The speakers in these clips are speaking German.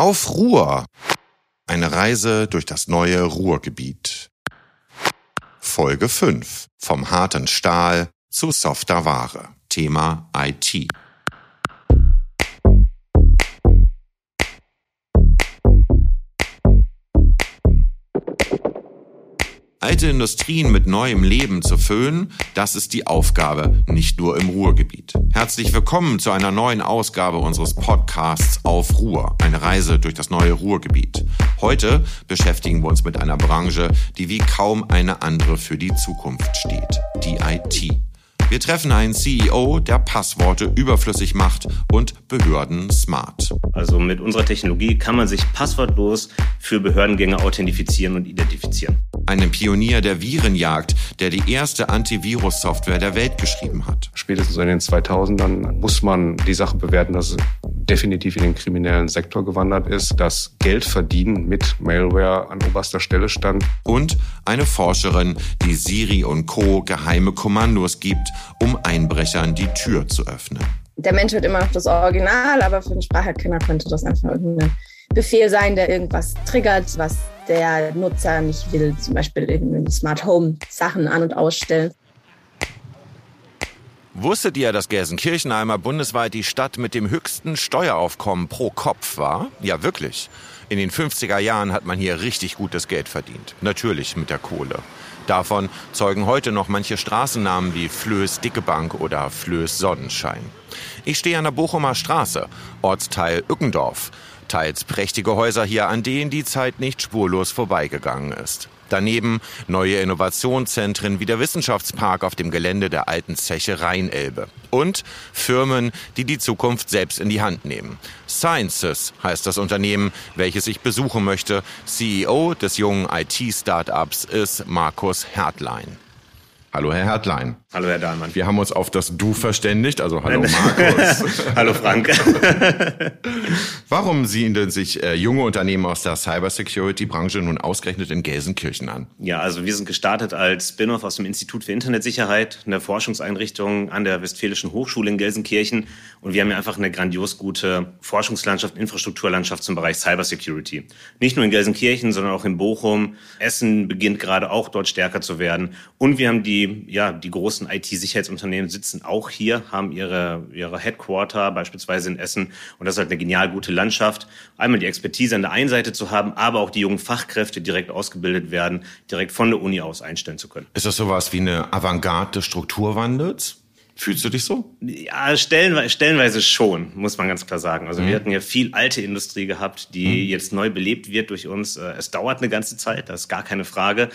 Auf Ruhr. Eine Reise durch das neue Ruhrgebiet. Folge 5. Vom harten Stahl zu softer Ware. Thema IT. Alte Industrien mit neuem Leben zu füllen, das ist die Aufgabe, nicht nur im Ruhrgebiet. Herzlich willkommen zu einer neuen Ausgabe unseres Podcasts Auf Ruhr, eine Reise durch das neue Ruhrgebiet. Heute beschäftigen wir uns mit einer Branche, die wie kaum eine andere für die Zukunft steht, die IT. Wir treffen einen CEO, der Passworte überflüssig macht und Behörden smart. Also mit unserer Technologie kann man sich passwortlos für Behördengänge authentifizieren und identifizieren. Einen Pionier der Virenjagd, der die erste Antivirus-Software der Welt geschrieben hat. Spätestens in den 2000ern muss man die Sache bewerten, dass es definitiv in den kriminellen Sektor gewandert ist, dass Geldverdienen mit Malware an oberster Stelle stand. Und eine Forscherin, die Siri und Co. geheime Kommandos gibt, um Einbrechern die Tür zu öffnen. Der Mensch wird immer noch das Original, aber für den Spracherkenner könnte das einfach irgendein Befehl sein, der irgendwas triggert, was der Nutzer nicht will, zum Beispiel irgendwie Smart Home Sachen an- und ausstellen. Wusstet ihr, dass Gelsenkirchenheimer bundesweit die Stadt mit dem höchsten Steueraufkommen pro Kopf war? Ja, wirklich. In den 50er Jahren hat man hier richtig gutes Geld verdient. Natürlich mit der Kohle. Davon zeugen heute noch manche Straßennamen wie Flöß Dickebank oder Flöß Sonnenschein. Ich stehe an der Bochumer Straße, Ortsteil Ückendorf. Teils prächtige Häuser hier, an denen die Zeit nicht spurlos vorbeigegangen ist. Daneben neue Innovationszentren wie der Wissenschaftspark auf dem Gelände der alten Zeche Rheinelbe. Und Firmen, die die Zukunft selbst in die Hand nehmen. Sciences heißt das Unternehmen, welches ich besuchen möchte. CEO des jungen IT-Startups ist Markus Hertlein. Hallo, Herr Hertlein. Hallo, Herr Dahlmann. Wir haben uns auf das Du verständigt, also hallo Markus. hallo Frank. Warum siedeln sich äh, junge Unternehmen aus der Cybersecurity-Branche nun ausgerechnet in Gelsenkirchen an? Ja, also wir sind gestartet als Spin-off aus dem Institut für Internetsicherheit, einer Forschungseinrichtung an der Westfälischen Hochschule in Gelsenkirchen. Und wir haben ja einfach eine grandios gute Forschungslandschaft, Infrastrukturlandschaft zum Bereich Cybersecurity. Nicht nur in Gelsenkirchen, sondern auch in Bochum. Essen beginnt gerade auch dort stärker zu werden. Und wir haben die die, ja, die großen IT-Sicherheitsunternehmen sitzen auch hier, haben ihre, ihre Headquarter beispielsweise in Essen. Und das ist halt eine genial gute Landschaft. Einmal die Expertise an der einen Seite zu haben, aber auch die jungen Fachkräfte direkt ausgebildet werden, direkt von der Uni aus einstellen zu können. Ist das sowas wie eine Avantgarde des Strukturwandels? Fühlst du dich so? Ja, stellenweise, stellenweise schon, muss man ganz klar sagen. Also mhm. wir hatten ja viel alte Industrie gehabt, die mhm. jetzt neu belebt wird durch uns. Äh, es dauert eine ganze Zeit, das ist gar keine Frage.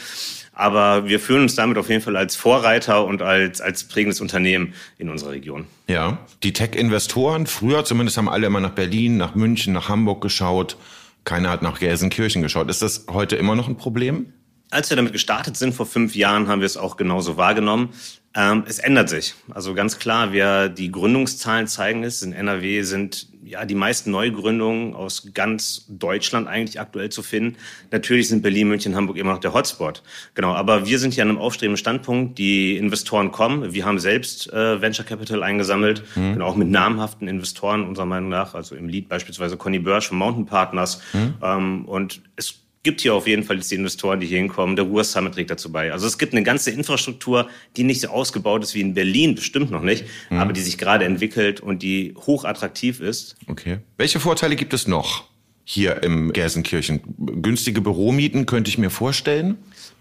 Aber wir fühlen uns damit auf jeden Fall als Vorreiter und als, als prägendes Unternehmen in unserer Region. Ja, die Tech-Investoren, früher zumindest haben alle immer nach Berlin, nach München, nach Hamburg geschaut. Keiner hat nach Gelsenkirchen geschaut. Ist das heute immer noch ein Problem? Als wir damit gestartet sind vor fünf Jahren, haben wir es auch genauso wahrgenommen. Ähm, es ändert sich. Also ganz klar, wer die Gründungszahlen zeigen ist, in NRW sind ja die meisten Neugründungen aus ganz Deutschland eigentlich aktuell zu finden. Natürlich sind Berlin, München, Hamburg immer noch der Hotspot. Genau, aber wir sind hier an einem aufstrebenden Standpunkt. Die Investoren kommen. Wir haben selbst äh, Venture Capital eingesammelt, mhm. genau, auch mit namhaften Investoren unserer Meinung nach. Also im Lead beispielsweise Conny Börsch von Mountain Partners. Mhm. Ähm, und es gibt hier auf jeden Fall jetzt die Investoren, die hier hinkommen. Der Ruhr Summit trägt dazu bei. Also es gibt eine ganze Infrastruktur, die nicht so ausgebaut ist wie in Berlin, bestimmt noch nicht, mhm. aber die sich gerade entwickelt und die hoch attraktiv ist. Okay. Welche Vorteile gibt es noch hier im Gelsenkirchen? Günstige Büromieten könnte ich mir vorstellen.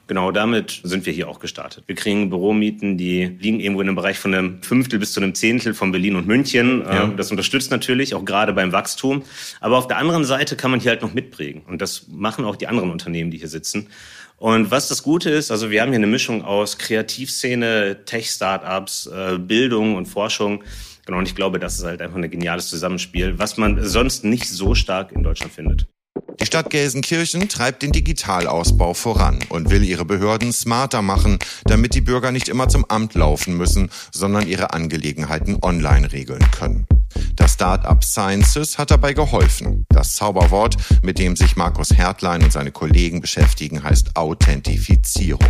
Genau damit sind wir hier auch gestartet. Wir kriegen Büromieten, die liegen irgendwo in einem Bereich von einem Fünftel bis zu einem Zehntel von Berlin und München. Ja. Das unterstützt natürlich auch gerade beim Wachstum. Aber auf der anderen Seite kann man hier halt noch mitprägen. Und das machen auch die anderen Unternehmen, die hier sitzen. Und was das Gute ist, also wir haben hier eine Mischung aus Kreativszene, Tech-Startups, äh, Bildung und Forschung. Genau, und ich glaube, das ist halt einfach ein geniales Zusammenspiel, was man sonst nicht so stark in Deutschland findet. Die Stadt Gelsenkirchen treibt den Digitalausbau voran und will ihre Behörden smarter machen, damit die Bürger nicht immer zum Amt laufen müssen, sondern ihre Angelegenheiten online regeln können. Das Startup Sciences hat dabei geholfen. Das Zauberwort, mit dem sich Markus Hertlein und seine Kollegen beschäftigen, heißt Authentifizierung.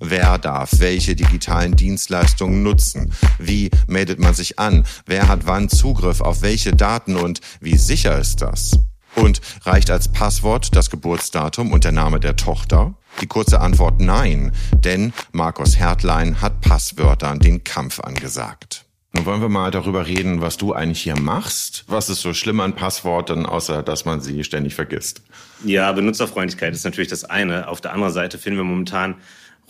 Wer darf welche digitalen Dienstleistungen nutzen? Wie meldet man sich an? Wer hat wann Zugriff auf welche Daten und wie sicher ist das? Und reicht als Passwort das Geburtsdatum und der Name der Tochter? Die kurze Antwort nein, denn Markus Hertlein hat Passwörtern den Kampf angesagt. Nun wollen wir mal darüber reden, was du eigentlich hier machst. Was ist so schlimm an Passworten, außer dass man sie ständig vergisst? Ja, Benutzerfreundlichkeit ist natürlich das eine. Auf der anderen Seite finden wir momentan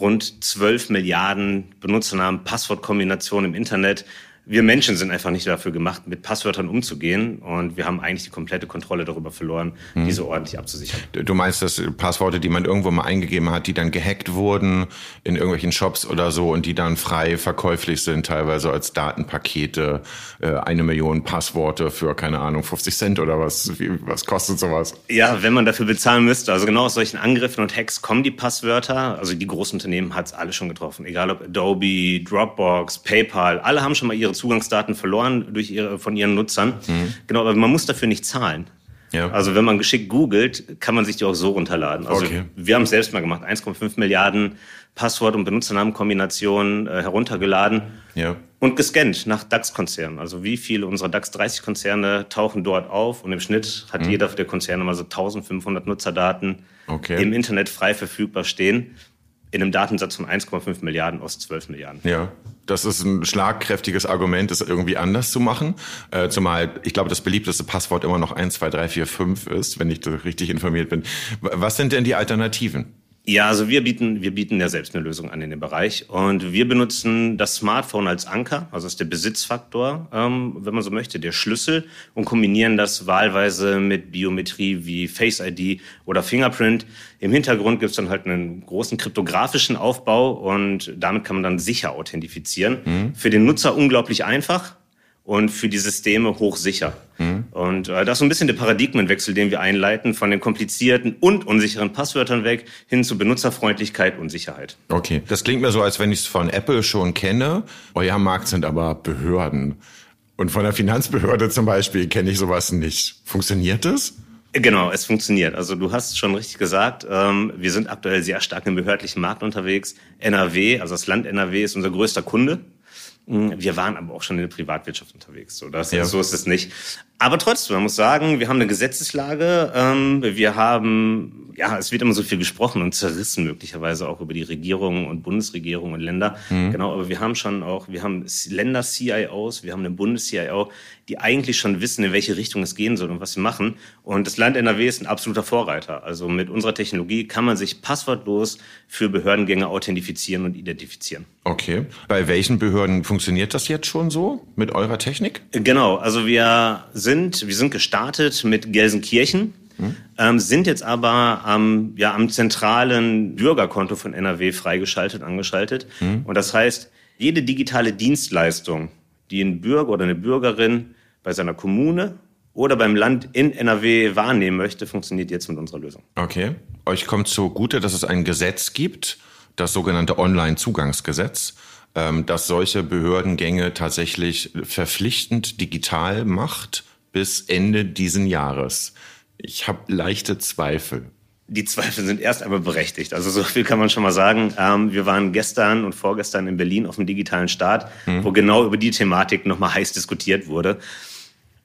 rund 12 Milliarden Benutzernamen, Passwortkombinationen im Internet wir Menschen sind einfach nicht dafür gemacht, mit Passwörtern umzugehen. Und wir haben eigentlich die komplette Kontrolle darüber verloren, hm. diese ordentlich abzusichern. Du meinst, dass Passworte, die man irgendwo mal eingegeben hat, die dann gehackt wurden in irgendwelchen Shops oder so und die dann frei verkäuflich sind, teilweise als Datenpakete, äh, eine Million Passworte für, keine Ahnung, 50 Cent oder was? Was kostet sowas? Ja, wenn man dafür bezahlen müsste. Also genau aus solchen Angriffen und Hacks kommen die Passwörter. Also die großen Unternehmen hat es alle schon getroffen. Egal ob Adobe, Dropbox, PayPal, alle haben schon mal ihre Zugangsdaten verloren durch ihre, von ihren Nutzern. Mhm. Genau, aber man muss dafür nicht zahlen. Ja. Also wenn man geschickt googelt, kann man sich die auch so runterladen. Also okay. wir haben es selbst mal gemacht, 1,5 Milliarden Passwort- und Benutzernamenkombinationen äh, heruntergeladen ja. und gescannt nach DAX-Konzernen. Also wie viele unserer DAX 30 Konzerne tauchen dort auf und im Schnitt hat mhm. jeder der Konzerne mal so 1500 Nutzerdaten okay. im Internet frei verfügbar stehen in einem Datensatz von 1,5 Milliarden aus 12 Milliarden. Ja, das ist ein schlagkräftiges Argument, das irgendwie anders zu machen. Äh, zumal ich glaube, das beliebteste Passwort immer noch 1, 2, 3, 4, 5 ist, wenn ich richtig informiert bin. Was sind denn die Alternativen? Ja, also wir bieten, wir bieten ja selbst eine Lösung an in dem Bereich und wir benutzen das Smartphone als Anker, also ist der Besitzfaktor, ähm, wenn man so möchte, der Schlüssel und kombinieren das wahlweise mit Biometrie wie Face ID oder Fingerprint. Im Hintergrund gibt es dann halt einen großen kryptografischen Aufbau und damit kann man dann sicher authentifizieren. Mhm. Für den Nutzer unglaublich einfach, und für die Systeme hochsicher. Mhm. Und äh, das ist so ein bisschen der Paradigmenwechsel, den wir einleiten, von den komplizierten und unsicheren Passwörtern weg hin zu Benutzerfreundlichkeit und Sicherheit. Okay, das klingt mir so, als wenn ich es von Apple schon kenne. Euer Markt sind aber Behörden. Und von der Finanzbehörde zum Beispiel kenne ich sowas nicht. Funktioniert das? Genau, es funktioniert. Also du hast schon richtig gesagt, ähm, wir sind aktuell sehr stark im behördlichen Markt unterwegs. NRW, also das Land NRW ist unser größter Kunde. Hm, wir waren aber auch schon in der Privatwirtschaft unterwegs. So, das, ja. so ist es nicht. Aber trotzdem, man muss sagen, wir haben eine Gesetzeslage. Ähm, wir haben, ja, es wird immer so viel gesprochen und zerrissen möglicherweise auch über die Regierungen und Bundesregierung und Länder. Mhm. Genau, aber wir haben schon auch, wir haben Länder-CIOs, wir haben eine Bundes-CIO, die eigentlich schon wissen, in welche Richtung es gehen soll und was sie machen. Und das Land NRW ist ein absoluter Vorreiter. Also mit unserer Technologie kann man sich passwortlos für Behördengänge authentifizieren und identifizieren. Okay. Bei welchen Behörden funktioniert das jetzt schon so mit eurer Technik? Genau, also wir sind, wir sind gestartet mit Gelsenkirchen. Hm. Ähm, sind jetzt aber am, ja, am zentralen Bürgerkonto von NRW freigeschaltet, angeschaltet. Hm. Und das heißt, jede digitale Dienstleistung, die ein Bürger oder eine Bürgerin bei seiner Kommune oder beim Land in NRW wahrnehmen möchte, funktioniert jetzt mit unserer Lösung. Okay. Euch kommt zugute, dass es ein Gesetz gibt, das sogenannte Online-Zugangsgesetz, ähm, das solche Behördengänge tatsächlich verpflichtend digital macht bis Ende diesen Jahres. Ich habe leichte Zweifel. Die Zweifel sind erst einmal berechtigt. Also so viel kann man schon mal sagen. Ähm, wir waren gestern und vorgestern in Berlin auf dem digitalen Start, mhm. wo genau über die Thematik nochmal heiß diskutiert wurde.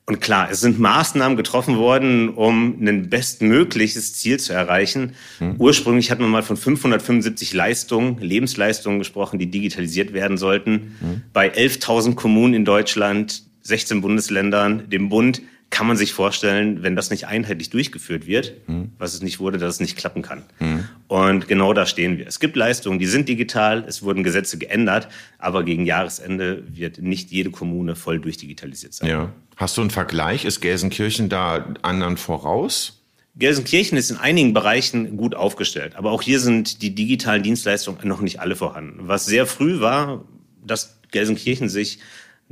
Und klar, es sind Maßnahmen getroffen worden, um ein bestmögliches Ziel zu erreichen. Mhm. Ursprünglich hat man mal von 575 Leistungen, Lebensleistungen gesprochen, die digitalisiert werden sollten. Mhm. Bei 11.000 Kommunen in Deutschland, 16 Bundesländern, dem Bund kann man sich vorstellen, wenn das nicht einheitlich durchgeführt wird, mhm. was es nicht wurde, dass es nicht klappen kann. Mhm. Und genau da stehen wir. Es gibt Leistungen, die sind digital, es wurden Gesetze geändert, aber gegen Jahresende wird nicht jede Kommune voll durchdigitalisiert sein. Ja. Hast du einen Vergleich? Ist Gelsenkirchen da anderen voraus? Gelsenkirchen ist in einigen Bereichen gut aufgestellt, aber auch hier sind die digitalen Dienstleistungen noch nicht alle vorhanden. Was sehr früh war, dass Gelsenkirchen sich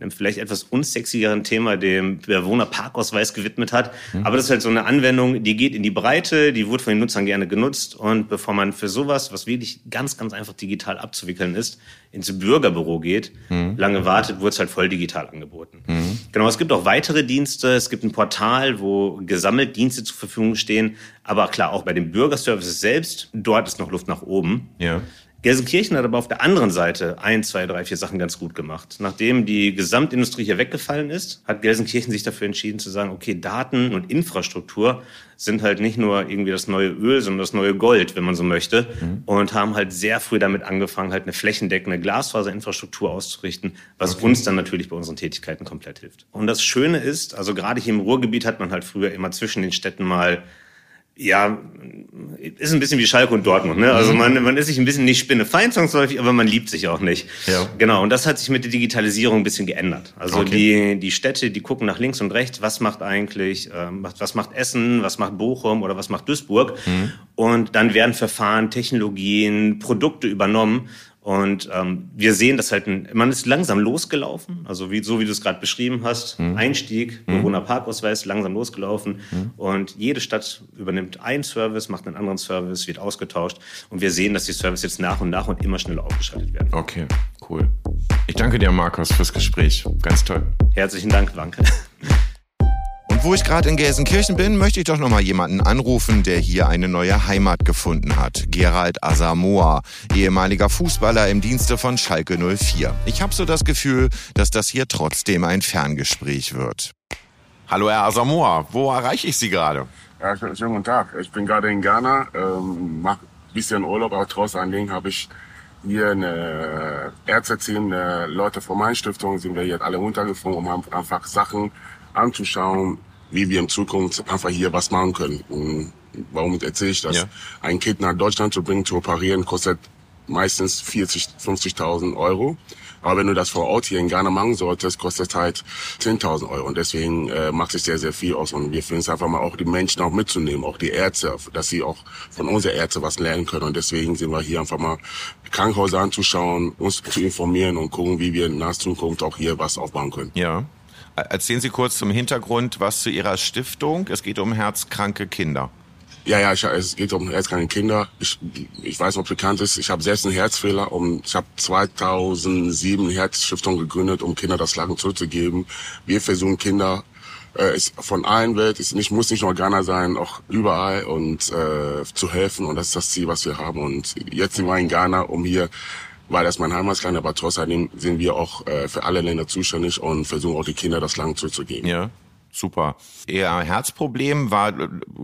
einem vielleicht etwas unsexigeren Thema, dem Bewohnerparkausweis gewidmet hat. Mhm. Aber das ist halt so eine Anwendung, die geht in die Breite, die wird von den Nutzern gerne genutzt. Und bevor man für sowas, was wirklich ganz, ganz einfach digital abzuwickeln ist, ins Bürgerbüro geht, mhm. lange wartet, wird es halt voll digital angeboten. Mhm. Genau, es gibt auch weitere Dienste. Es gibt ein Portal, wo gesammelt Dienste zur Verfügung stehen. Aber klar, auch bei den Bürgerservices selbst, dort ist noch Luft nach oben. Ja. Gelsenkirchen hat aber auf der anderen Seite ein, zwei, drei, vier Sachen ganz gut gemacht. Nachdem die Gesamtindustrie hier weggefallen ist, hat Gelsenkirchen sich dafür entschieden zu sagen, okay, Daten und Infrastruktur sind halt nicht nur irgendwie das neue Öl, sondern das neue Gold, wenn man so möchte. Mhm. Und haben halt sehr früh damit angefangen, halt eine flächendeckende Glasfaserinfrastruktur auszurichten, was okay. uns dann natürlich bei unseren Tätigkeiten komplett hilft. Und das Schöne ist, also gerade hier im Ruhrgebiet hat man halt früher immer zwischen den Städten mal ja, ist ein bisschen wie Schalke und Dortmund. Ne? Also mhm. man, man ist sich ein bisschen nicht spinnefeind zwangsläufig, aber man liebt sich auch nicht. Ja. Genau, und das hat sich mit der Digitalisierung ein bisschen geändert. Also okay. die, die Städte, die gucken nach links und rechts, was macht eigentlich, ähm, was macht Essen, was macht Bochum oder was macht Duisburg. Mhm. Und dann werden Verfahren, Technologien, Produkte übernommen und ähm, wir sehen, dass halt ein, man ist langsam losgelaufen, also wie, so wie du es gerade beschrieben hast, mhm. Einstieg, mhm. Bewohner Parkausweis, langsam losgelaufen. Mhm. Und jede Stadt übernimmt einen Service, macht einen anderen Service, wird ausgetauscht. Und wir sehen, dass die Services jetzt nach und nach und immer schneller aufgeschaltet werden. Okay, cool. Ich danke dir, Markus, fürs Gespräch. Ganz toll. Herzlichen Dank, danke. Und wo ich gerade in Gelsenkirchen bin, möchte ich doch noch mal jemanden anrufen, der hier eine neue Heimat gefunden hat. Gerald Asamoah, ehemaliger Fußballer im Dienste von Schalke 04. Ich habe so das Gefühl, dass das hier trotzdem ein Ferngespräch wird. Hallo Herr Asamoah, wo erreiche ich Sie gerade? Ja, schönen guten Tag. Ich bin gerade in Ghana, ähm, mache ein bisschen Urlaub, aber trotz alledem habe ich hier eine Ärzteteam, eine Leute von meiner Stiftung sind wir jetzt alle runtergeflogen, um einfach Sachen anzuschauen, wie wir in Zukunft einfach hier was machen können. Und warum erzähle ich das? Ja. Ein Kind nach Deutschland zu bringen, zu operieren, kostet meistens 40, 50.000 Euro. Aber wenn du das vor Ort hier in Ghana machen solltest, kostet halt 10.000 Euro. Und deswegen äh, macht es sehr, sehr viel aus. Und wir finden es einfach mal auch die Menschen auch mitzunehmen, auch die Ärzte, dass sie auch von unseren Ärzten was lernen können. Und deswegen sind wir hier einfach mal Krankenhäuser anzuschauen, uns zu informieren und gucken, wie wir in naher Zukunft auch hier was aufbauen können. Ja. Erzählen Sie kurz zum Hintergrund was zu Ihrer Stiftung. Es geht um herzkranke Kinder. Ja, ja, ich, es geht um herzkranke Kinder. Ich, ich weiß, ob bekannt ist. Ich habe selbst einen Herzfehler und ich habe 2007 eine Herzstiftung gegründet, um Kinder das Lachen zurückzugeben. Wir versuchen Kinder äh, ist von allen Welt, ist nicht, muss nicht nur Ghana sein, auch überall und äh, zu helfen und das ist das Ziel, was wir haben. Und jetzt sind wir in Ghana, um hier weil das mein Heimatland, aber trotzdem sind wir auch äh, für alle Länder zuständig und versuchen auch die Kinder das Land zurückzugeben. Ja. Super. Ihr Herzproblem war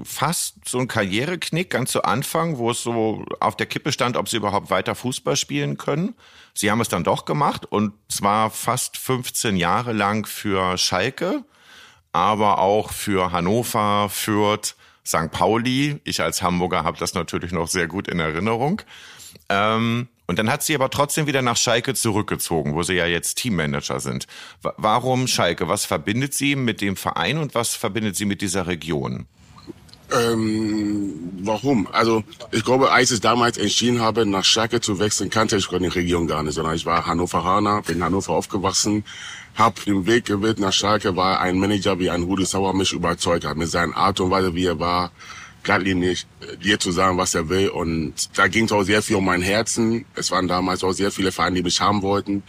fast so ein Karriereknick ganz zu Anfang, wo es so auf der Kippe stand, ob sie überhaupt weiter Fußball spielen können. Sie haben es dann doch gemacht und zwar fast 15 Jahre lang für Schalke, aber auch für Hannover, Fürth, St. Pauli. Ich als Hamburger habe das natürlich noch sehr gut in Erinnerung. Ähm, und dann hat sie aber trotzdem wieder nach Schalke zurückgezogen, wo sie ja jetzt Teammanager sind. Warum Schalke? Was verbindet sie mit dem Verein und was verbindet sie mit dieser Region? Ähm, warum? Also ich glaube, als ich damals entschieden habe, nach Schalke zu wechseln, kannte ich die Region gar nicht, sondern ich war Hannoveraner, bin in Hannover aufgewachsen, habe den Weg gewählt nach Schalke, war ein Manager wie ein Rudi Sauer mich überzeugt hat, mit seiner Art und Weise, wie er war, geradlinig dir zu sagen, was er will. Und da ging es auch sehr viel um mein Herzen. Es waren damals auch sehr viele Vereine, die mich haben wollten.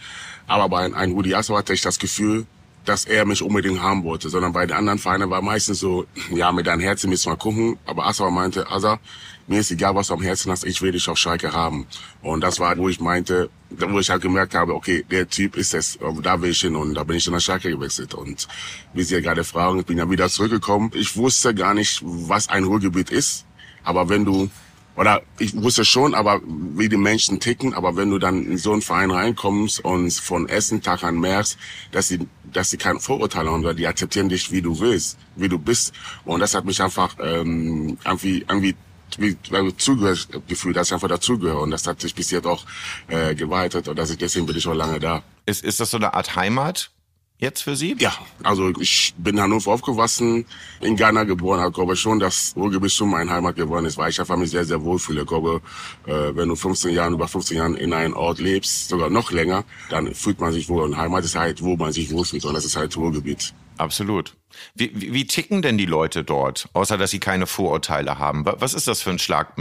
Aber bei einem Rudi Assauer hatte ich das Gefühl, dass er mich unbedingt haben wollte, sondern bei den anderen Vereinen war meistens so, ja, mit deinem Herzen müssen wir gucken. Aber Assauer meinte, Asa, mir ist egal, was du am Herzen hast, ich will dich auf Schalke haben. Und das war, wo ich meinte, wo ich halt gemerkt habe, okay, der Typ ist es, da will ich hin und da bin ich dann nach Schalke gewechselt. Und wie Sie ja gerade fragen, ich bin ja wieder zurückgekommen. Ich wusste gar nicht, was ein Ruhrgebiet ist. Aber wenn du, oder ich wusste schon, aber wie die Menschen ticken, aber wenn du dann in so einen Verein reinkommst und von Essen Tag an merkst, dass sie, dass sie kein Vorurteil haben, weil die akzeptieren dich, wie du willst, wie du bist. Und das hat mich einfach ähm, irgendwie, irgendwie wie zugehört gefühlt, dass ich einfach dazugehöre und das hat sich bis jetzt auch äh, geweitet und dass ich deswegen bin ich schon lange da. Ist, ist das so eine Art Heimat? Jetzt für Sie? Ja, also ich bin in Hannover aufgewachsen, in Ghana geboren, aber glaube schon, dass Ruhrgebiet schon meine Heimat geworden ist, weil ich einfach mich sehr, sehr wohlfühle. Ich glaube, äh, wenn du 15 Jahre, über 15 Jahre in einem Ort lebst, sogar noch länger, dann fühlt man sich wohl. Und Heimat ist halt, wo man sich wohlfühlt und das ist halt Ruhrgebiet. Absolut. Wie, wie, wie ticken denn die Leute dort, außer dass sie keine Vorurteile haben? Was ist das für ein Schlag?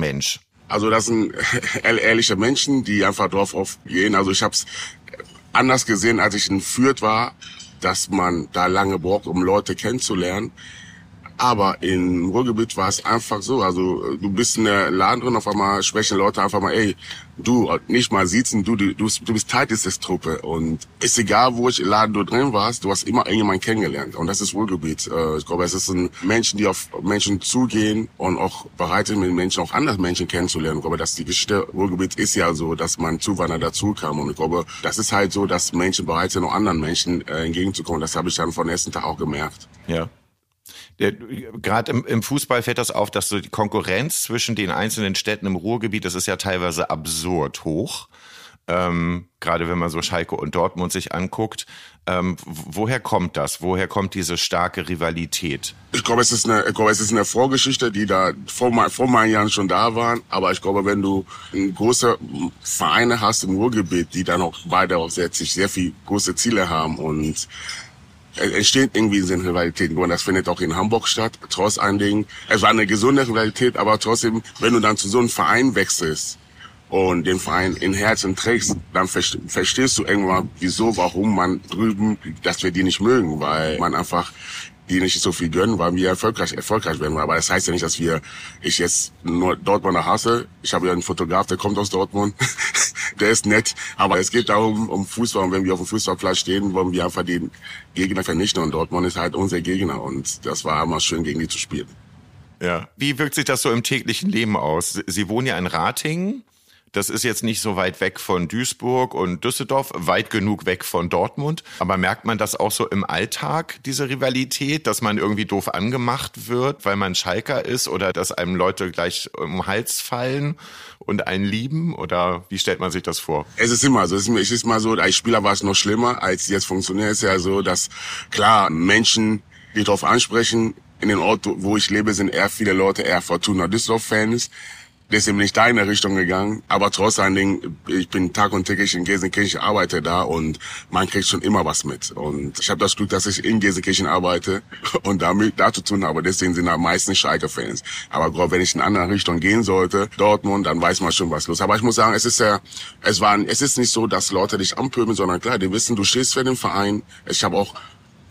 Also das sind ehrliche Menschen, die einfach drauf aufgehen. Also ich habe es anders gesehen, als ich in Fürth war, dass man da lange braucht, um Leute kennenzulernen. Aber im Ruhrgebiet war es einfach so. Also du bist in der Laden drin, auf einmal sprechen Leute einfach mal, ey, du, nicht mal sitzen, du, du, du bist Teil dieser Truppe. Und ist egal, wo ich im Laden du drin warst, du hast immer irgendjemanden kennengelernt. Und das ist Ruhrgebiet. Äh, ich glaube, es ist ein Menschen, die auf Menschen zugehen und auch bereit sind, mit Menschen, auch andere Menschen kennenzulernen. Ich glaube, dass die Geschichte Ruhrgebiet ist ja so, dass man Zuwanderer dazu kam. Und ich glaube, das ist halt so, dass Menschen bereit sind, auch anderen Menschen äh, entgegenzukommen. Das habe ich dann von ersten Tag auch gemerkt. Ja. Gerade im, im, Fußball fällt das auf, dass so die Konkurrenz zwischen den einzelnen Städten im Ruhrgebiet, das ist ja teilweise absurd hoch. Ähm, Gerade wenn man so Schalke und Dortmund sich anguckt. Ähm, woher kommt das? Woher kommt diese starke Rivalität? Ich glaube, es ist eine, ich glaube, es ist eine Vorgeschichte, die da vor, vor meinen Jahren schon da waren. Aber ich glaube, wenn du große Vereine hast im Ruhrgebiet, die dann auch beide auch sehr, sehr viel große Ziele haben und entsteht irgendwie so eine Rivalität. Und das findet auch in Hamburg statt, trotz allen Dingen. Es war eine gesunde Rivalität, aber trotzdem, wenn du dann zu so einem Verein wechselst und den Verein in Herzen trägst, dann verstehst du irgendwann, wieso, warum man drüben, dass wir die nicht mögen, weil man einfach die nicht so viel gönnen, weil wir erfolgreich, erfolgreich werden. Aber das heißt ja nicht, dass wir, ich jetzt nur Dortmunder hasse. Ich habe ja einen Fotograf, der kommt aus Dortmund. der ist nett. Aber es geht darum, um Fußball. Und wenn wir auf dem Fußballplatz stehen, wollen wir einfach den Gegner vernichten. Und Dortmund ist halt unser Gegner. Und das war immer schön, gegen die zu spielen. Ja. Wie wirkt sich das so im täglichen Leben aus? Sie wohnen ja in Ratingen. Das ist jetzt nicht so weit weg von Duisburg und Düsseldorf, weit genug weg von Dortmund. Aber merkt man das auch so im Alltag, diese Rivalität, dass man irgendwie doof angemacht wird, weil man Schalker ist oder dass einem Leute gleich um Hals fallen und einen lieben? Oder wie stellt man sich das vor? Es ist immer so. Es ist mal so, als Spieler war es noch schlimmer, als jetzt funktioniert es ja so, dass klar Menschen, die darauf ansprechen, in den Ort, wo ich lebe, sind eher viele Leute eher Fortuna Düsseldorf-Fans deswegen bin ich da in der Richtung gegangen. Aber trotz allen Dingen, ich bin Tag und täglich in Gelsenkirchen, arbeite da und man kriegt schon immer was mit. Und ich habe das Glück, dass ich in Gelsenkirchen arbeite und damit da zu tun habe. Deswegen sind da meistens Schalke-Fans. Aber gerade wenn ich in eine andere Richtung gehen sollte, Dortmund, dann weiß man schon, was los. Aber ich muss sagen, es ist ja, es war, es ist nicht so, dass Leute dich anpöbeln, sondern klar, die wissen, du stehst für den Verein. Ich habe auch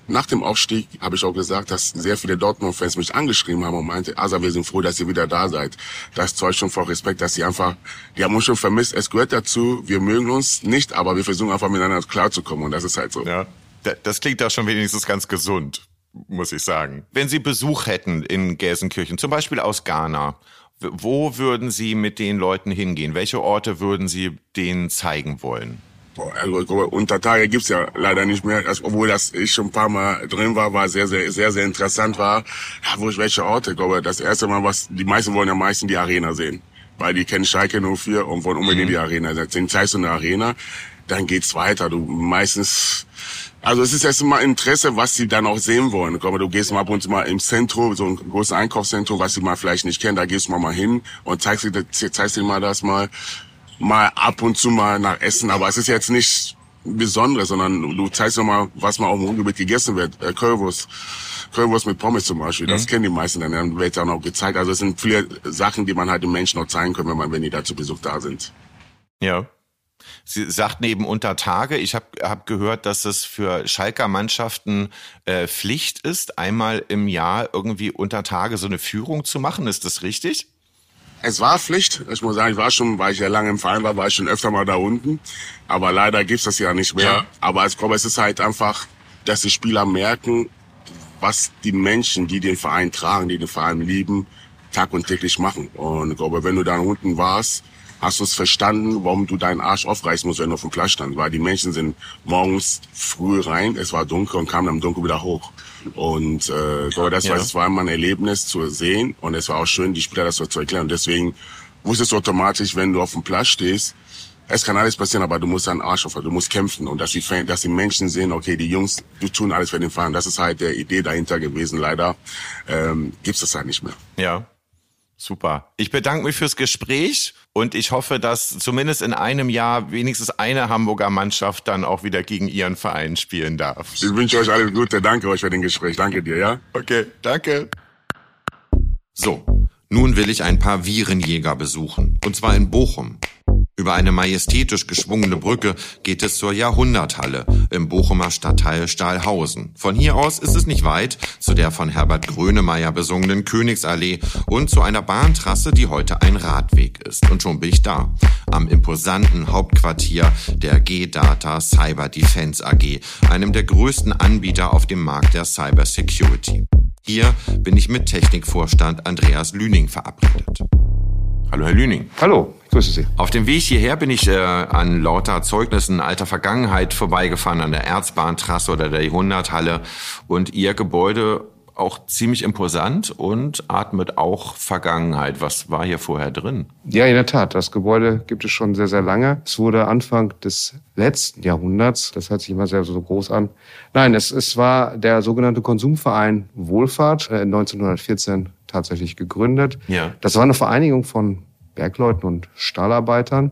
nach dem Aufstieg habe ich auch gesagt, dass sehr viele Dortmund-Fans mich angeschrieben haben und meinte, Asa, wir sind froh, dass ihr wieder da seid. Das zeugt schon vor Respekt, dass sie einfach, die haben uns schon vermisst. Es gehört dazu, wir mögen uns nicht, aber wir versuchen einfach miteinander klarzukommen und das ist halt so. Ja, das klingt da schon wenigstens ganz gesund, muss ich sagen. Wenn Sie Besuch hätten in Gelsenkirchen, zum Beispiel aus Ghana, wo würden Sie mit den Leuten hingehen? Welche Orte würden Sie denen zeigen wollen? Also unter Tage gibt's ja leider nicht mehr, obwohl das ich schon ein paar Mal drin war, war sehr, sehr, sehr, sehr interessant war, wo ich welche Orte, ich glaube, das erste Mal, was, die meisten wollen ja meistens die Arena sehen, weil die kennen Schalke 04 und wollen unbedingt mhm. die Arena sehen. Dann zeigst du eine Arena, dann geht's weiter, du meistens, also es ist erst mal Interesse, was sie dann auch sehen wollen. Ich glaube, du gehst mal ab und zu mal im Zentrum, so ein großes Einkaufszentrum, was sie mal vielleicht nicht kennen, da gehst du mal, mal hin und zeigst, zeigst ihnen mal das mal mal ab und zu mal nach Essen, aber es ist jetzt nicht Besonderes, sondern du zeigst doch mal, was mal auf dem Ruhrgebiet gegessen wird. Äh, Currywurst. Currywurst mit Pommes zum Beispiel, das mhm. kennen die meisten, dann wird dann auch gezeigt. Also es sind viele Sachen, die man halt den Menschen noch zeigen kann, wenn man, wenn die da zu Besuch da sind. Ja. Sie sagten eben unter Tage. Ich habe hab gehört, dass es für Schalker Mannschaften äh, Pflicht ist, einmal im Jahr irgendwie unter Tage so eine Führung zu machen. Ist das richtig? Es war Pflicht. Ich muss sagen, ich war schon, weil ich ja lange im Verein war, war ich schon öfter mal da unten. Aber leider gibt's das ja nicht mehr. Ja. Aber ich glaube, es ist halt einfach, dass die Spieler merken, was die Menschen, die den Verein tragen, die den Verein lieben, tag und täglich machen. Und ich glaube, wenn du da unten warst, hast du es verstanden, warum du deinen Arsch aufreißen musst, wenn du auf dem Platz stand. Weil die Menschen sind morgens früh rein, es war dunkel und kamen dann dunkel wieder hoch. Und äh, so, das, ja. war, das war immer ein Erlebnis zu sehen und es war auch schön, die Spieler das so zu erklären. Und deswegen wusstest du automatisch, wenn du auf dem Platz stehst, es kann alles passieren, aber du musst deinen Arsch auf, du musst kämpfen und dass die, dass die Menschen sehen, okay, die Jungs, die tun alles für den Verein. Das ist halt der Idee dahinter gewesen. Leider ähm, gibt das halt nicht mehr. Ja, Super. Ich bedanke mich fürs Gespräch und ich hoffe, dass zumindest in einem Jahr wenigstens eine Hamburger Mannschaft dann auch wieder gegen ihren Verein spielen darf. Ich wünsche euch alles Gute. Danke euch für den Gespräch. Danke dir, ja? Okay, danke. So, nun will ich ein paar Virenjäger besuchen. Und zwar in Bochum. Über eine majestätisch geschwungene Brücke geht es zur Jahrhunderthalle im Bochumer Stadtteil Stahlhausen. Von hier aus ist es nicht weit zu der von Herbert Grönemeyer besungenen Königsallee und zu einer Bahntrasse, die heute ein Radweg ist. Und schon bin ich da. Am imposanten Hauptquartier der G-Data Cyber Defense AG, einem der größten Anbieter auf dem Markt der Cyber Security. Hier bin ich mit Technikvorstand Andreas Lüning verabredet. Hallo, Herr Lüning. Hallo, ich grüße Sie. Auf dem Weg hierher bin ich äh, an lauter Zeugnissen alter Vergangenheit vorbeigefahren, an der Erzbahntrasse oder der Jahrhunderthalle. Und Ihr Gebäude auch ziemlich imposant und atmet auch Vergangenheit. Was war hier vorher drin? Ja, in der Tat. Das Gebäude gibt es schon sehr, sehr lange. Es wurde Anfang des letzten Jahrhunderts, das hört sich immer sehr so groß an. Nein, es, es war der sogenannte Konsumverein Wohlfahrt, äh, 1914 tatsächlich gegründet. Ja. Das war eine Vereinigung von Bergleuten und Stahlarbeitern,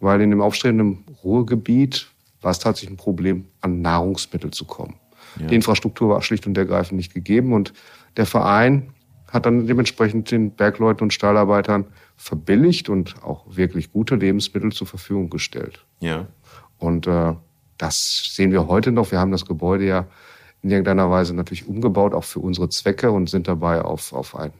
weil in dem aufstrebenden Ruhrgebiet war es tatsächlich ein Problem, an Nahrungsmittel zu kommen. Ja. Die Infrastruktur war schlicht und ergreifend nicht gegeben und der Verein hat dann dementsprechend den Bergleuten und Stahlarbeitern verbilligt und auch wirklich gute Lebensmittel zur Verfügung gestellt. Ja. Und äh, das sehen wir heute noch. Wir haben das Gebäude ja in irgendeiner Weise natürlich umgebaut, auch für unsere Zwecke und sind dabei auf, auf ein,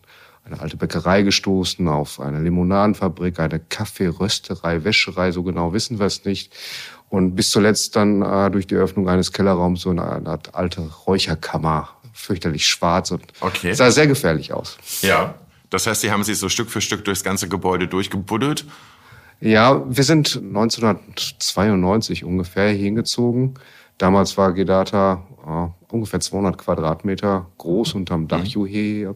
eine alte Bäckerei gestoßen, auf eine Limonadenfabrik, eine Kaffeerösterei, Wäscherei, so genau wissen wir es nicht. Und bis zuletzt dann äh, durch die Öffnung eines Kellerraums so eine, eine Art alte Räucherkammer, fürchterlich schwarz und okay. sah sehr gefährlich aus. Ja. Das heißt, Sie haben sich so Stück für Stück durchs ganze Gebäude durchgebuddelt? Ja, wir sind 1992 ungefähr hingezogen. Damals war Gedata äh, ungefähr 200 Quadratmeter groß unterm Dach hier.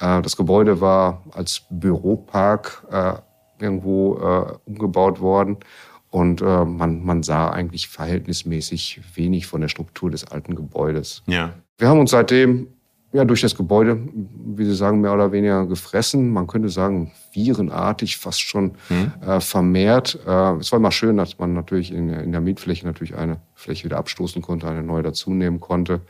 Äh, das Gebäude war als Büropark äh, irgendwo äh, umgebaut worden und äh, man, man sah eigentlich verhältnismäßig wenig von der Struktur des alten Gebäudes. Ja. Wir haben uns seitdem ja, durch das Gebäude, wie Sie sagen, mehr oder weniger gefressen. Man könnte sagen, virenartig fast schon mhm. äh, vermehrt. Äh, es war immer schön, dass man natürlich in, in, der Mietfläche natürlich eine Fläche wieder abstoßen konnte, eine neue dazunehmen konnte.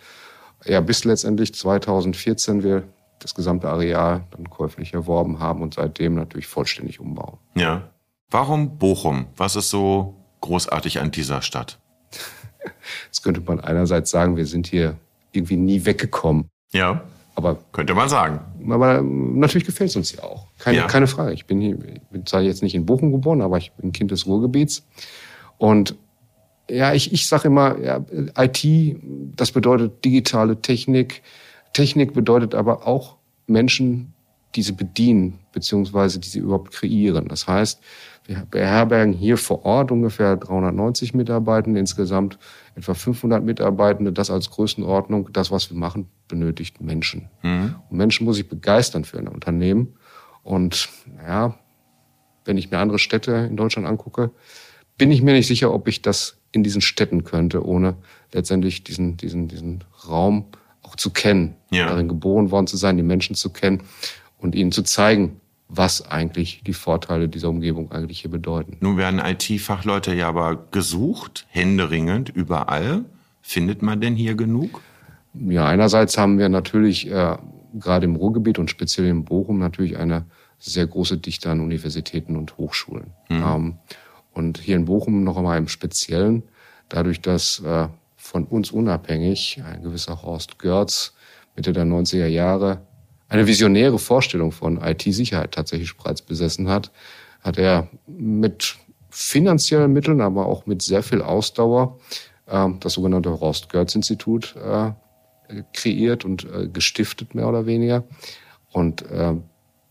Ja, bis letztendlich 2014 wir das gesamte Areal dann käuflich erworben haben und seitdem natürlich vollständig umbauen. Ja. Warum Bochum? Was ist so großartig an dieser Stadt? Jetzt könnte man einerseits sagen, wir sind hier irgendwie nie weggekommen. Ja. Aber könnte man sagen. Aber natürlich gefällt es uns hier auch. Keine, ja. keine Frage. Ich bin hier, ich bin zwar jetzt nicht in Bochum geboren, aber ich bin Kind des Ruhrgebiets. Und ja, ich, ich sage immer, ja, IT, das bedeutet digitale Technik. Technik bedeutet aber auch Menschen, die sie bedienen, beziehungsweise die sie überhaupt kreieren. Das heißt, wir beherbergen hier vor Ort ungefähr 390 Mitarbeitende, insgesamt etwa 500 Mitarbeitende. Das als Größenordnung. Das, was wir machen, benötigt Menschen. Mhm. Und Menschen muss ich begeistern für ein Unternehmen. Und ja, wenn ich mir andere Städte in Deutschland angucke, bin ich mir nicht sicher, ob ich das in diesen Städten könnte, ohne letztendlich diesen, diesen, diesen Raum auch zu kennen, ja. darin geboren worden zu sein, die Menschen zu kennen und ihnen zu zeigen, was eigentlich die Vorteile dieser Umgebung eigentlich hier bedeuten. Nun werden IT-Fachleute ja aber gesucht, händeringend, überall. Findet man denn hier genug? Ja, einerseits haben wir natürlich äh, gerade im Ruhrgebiet und speziell in Bochum natürlich eine sehr große Dichte an Universitäten und Hochschulen. Mhm. Ähm, und hier in Bochum noch einmal im Speziellen, dadurch, dass äh, von uns unabhängig ein gewisser Horst Görz Mitte der 90er Jahre eine visionäre Vorstellung von IT-Sicherheit tatsächlich bereits besessen hat, hat er mit finanziellen Mitteln, aber auch mit sehr viel Ausdauer äh, das sogenannte Horst-Görz-Institut äh, kreiert und äh, gestiftet, mehr oder weniger. Und äh,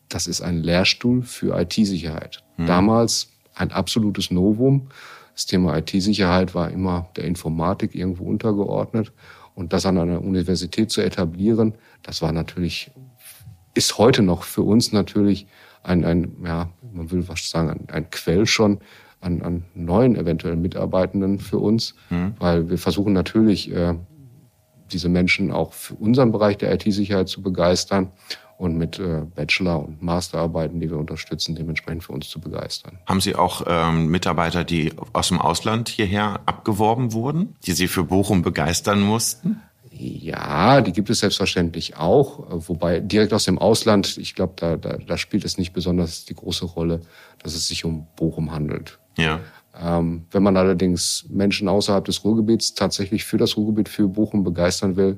das ist ein Lehrstuhl für IT-Sicherheit. Mhm. Damals ein absolutes Novum. Das Thema IT-Sicherheit war immer der Informatik irgendwo untergeordnet. Und das an einer Universität zu etablieren, das war natürlich ist heute noch für uns natürlich ein, ein ja, man will was sagen, ein, ein Quell schon an, an neuen eventuellen Mitarbeitenden für uns, mhm. weil wir versuchen natürlich, äh, diese Menschen auch für unseren Bereich der IT-Sicherheit zu begeistern und mit äh, Bachelor- und Masterarbeiten, die wir unterstützen, dementsprechend für uns zu begeistern. Haben Sie auch ähm, Mitarbeiter, die aus dem Ausland hierher abgeworben wurden, die Sie für Bochum begeistern mussten? Ja, die gibt es selbstverständlich auch, wobei direkt aus dem Ausland, ich glaube, da, da, da spielt es nicht besonders die große Rolle, dass es sich um Bochum handelt. Ja. Ähm, wenn man allerdings Menschen außerhalb des Ruhrgebiets tatsächlich für das Ruhrgebiet, für Bochum begeistern will,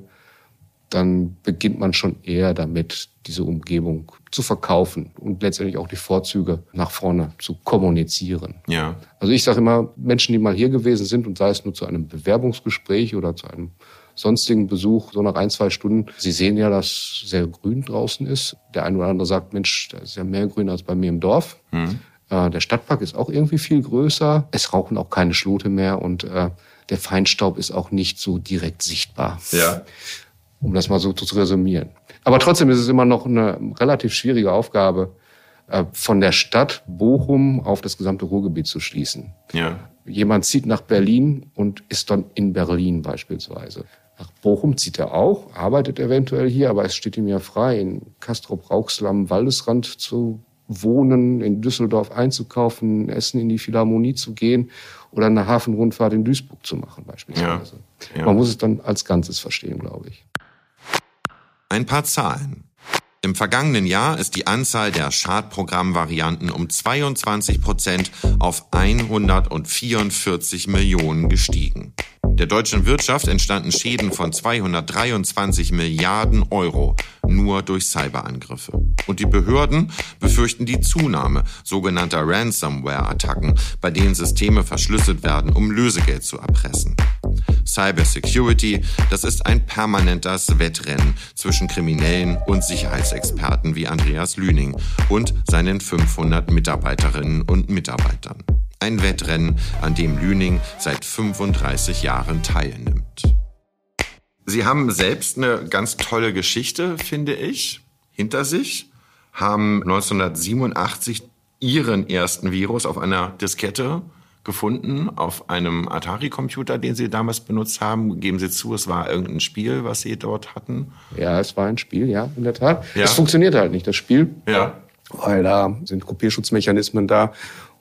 dann beginnt man schon eher damit, diese Umgebung zu verkaufen und letztendlich auch die Vorzüge nach vorne zu kommunizieren. Ja. Also ich sage immer, Menschen, die mal hier gewesen sind und sei es nur zu einem Bewerbungsgespräch oder zu einem sonstigen Besuch, so nach ein, zwei Stunden, Sie sehen ja, dass sehr grün draußen ist. Der eine oder andere sagt, Mensch, da ist ja mehr grün als bei mir im Dorf. Mhm. Äh, der Stadtpark ist auch irgendwie viel größer. Es rauchen auch keine Schlote mehr und äh, der Feinstaub ist auch nicht so direkt sichtbar. Ja. Um das mal so zu resümieren. Aber trotzdem ist es immer noch eine relativ schwierige Aufgabe, äh, von der Stadt Bochum auf das gesamte Ruhrgebiet zu schließen. Ja. Jemand zieht nach Berlin und ist dann in Berlin beispielsweise. Nach Bochum zieht er auch, arbeitet eventuell hier, aber es steht ihm ja frei, in Castrop-Rauxel am Waldesrand zu wohnen, in Düsseldorf einzukaufen, Essen in die Philharmonie zu gehen oder eine Hafenrundfahrt in Duisburg zu machen beispielsweise. Ja. Ja. Man muss es dann als Ganzes verstehen, glaube ich. Ein paar Zahlen. Im vergangenen Jahr ist die Anzahl der Schadprogrammvarianten um 22 Prozent auf 144 Millionen gestiegen. Der deutschen Wirtschaft entstanden Schäden von 223 Milliarden Euro nur durch Cyberangriffe. Und die Behörden befürchten die Zunahme sogenannter Ransomware-Attacken, bei denen Systeme verschlüsselt werden, um Lösegeld zu erpressen. Cybersecurity, das ist ein permanentes Wettrennen zwischen Kriminellen und Sicherheitsexperten wie Andreas Lüning und seinen 500 Mitarbeiterinnen und Mitarbeitern. Ein Wettrennen, an dem Lüning seit 35 Jahren teilnimmt. Sie haben selbst eine ganz tolle Geschichte, finde ich, hinter sich, haben 1987 Ihren ersten Virus auf einer Diskette gefunden, auf einem Atari-Computer, den Sie damals benutzt haben. Geben Sie zu, es war irgendein Spiel, was Sie dort hatten? Ja, es war ein Spiel, ja, in der Tat. Ja. Es funktioniert halt nicht, das Spiel. Ja. Weil da sind Kopierschutzmechanismen da.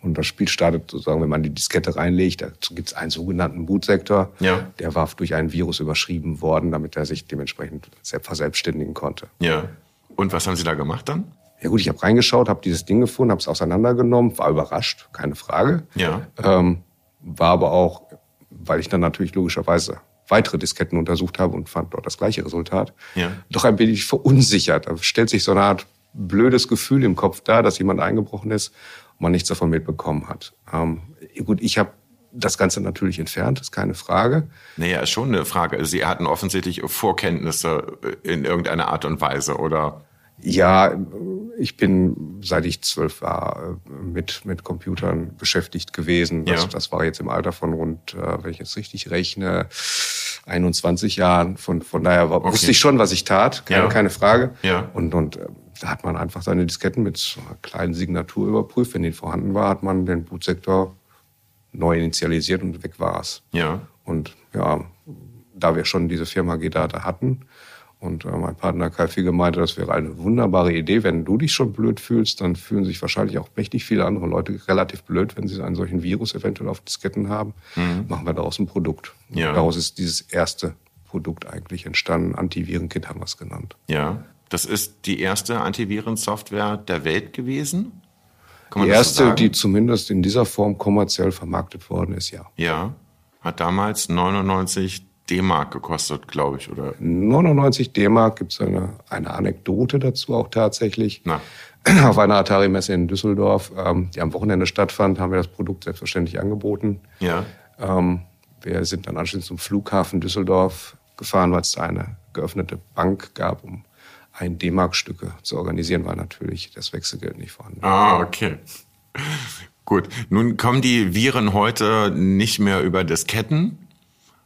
Und das Spiel startet sozusagen, wenn man die Diskette reinlegt, dazu gibt es einen sogenannten Bootsektor. Ja. Der war durch einen Virus überschrieben worden, damit er sich dementsprechend selbst verselbstständigen konnte. Ja. Und was haben Sie da gemacht dann? Ja gut, ich habe reingeschaut, habe dieses Ding gefunden, habe es auseinandergenommen, war überrascht, keine Frage. Ja. Ähm, war aber auch, weil ich dann natürlich logischerweise weitere Disketten untersucht habe und fand dort das gleiche Resultat, Ja. doch ein wenig verunsichert. Da stellt sich so eine Art blödes Gefühl im Kopf da, dass jemand eingebrochen ist und man nichts davon mitbekommen hat. Ähm, gut, ich habe das Ganze natürlich entfernt, ist keine Frage. Naja, ist schon eine Frage. Sie hatten offensichtlich Vorkenntnisse in irgendeiner Art und Weise, oder? Ja, ich bin, seit ich zwölf war, mit, mit Computern beschäftigt gewesen. Das, Ja. das war jetzt im Alter von rund, äh, wenn ich jetzt richtig rechne, 21 Jahren. Von, von daher war, wusste ich schon, was ich tat, keine, Ja. keine Frage. Ja. Und, und äh, da hat man einfach seine Disketten mit so einer kleinen Signatur überprüft. Wenn die vorhanden war, hat man den Bootsektor neu initialisiert und weg war's. Ja. Und ja, da wir schon diese Firma G-Data hatten und äh, mein Partner Kai Figge meinte, das wäre eine wunderbare Idee. Wenn du dich schon blöd fühlst, dann fühlen sich wahrscheinlich auch mächtig viele andere Leute relativ blöd, wenn sie einen solchen Virus eventuell auf Disketten haben. Machen wir daraus ein Produkt. Ja. Daraus ist dieses erste Produkt eigentlich entstanden. Antivirenkit haben wir es genannt. Ja. Das ist die erste Antivirensoftware der Welt gewesen? Die so erste, sagen? die zumindest in dieser Form kommerziell vermarktet worden ist, ja. Ja. Hat damals 99 D-Mark gekostet, glaube ich, oder? 99 D-Mark gibt es eine, eine Anekdote dazu auch tatsächlich. Na. Auf einer Atari-Messe in Düsseldorf, ähm, die am Wochenende stattfand, haben wir das Produkt selbstverständlich angeboten. Ja. Ähm, wir sind dann anschließend zum Flughafen Düsseldorf gefahren, weil es da eine geöffnete Bank gab, um ein D-Mark-Stücke zu organisieren, weil natürlich das Wechselgeld nicht vorhanden war. Ah, okay. Gut. Nun kommen die Viren heute nicht mehr über Disketten,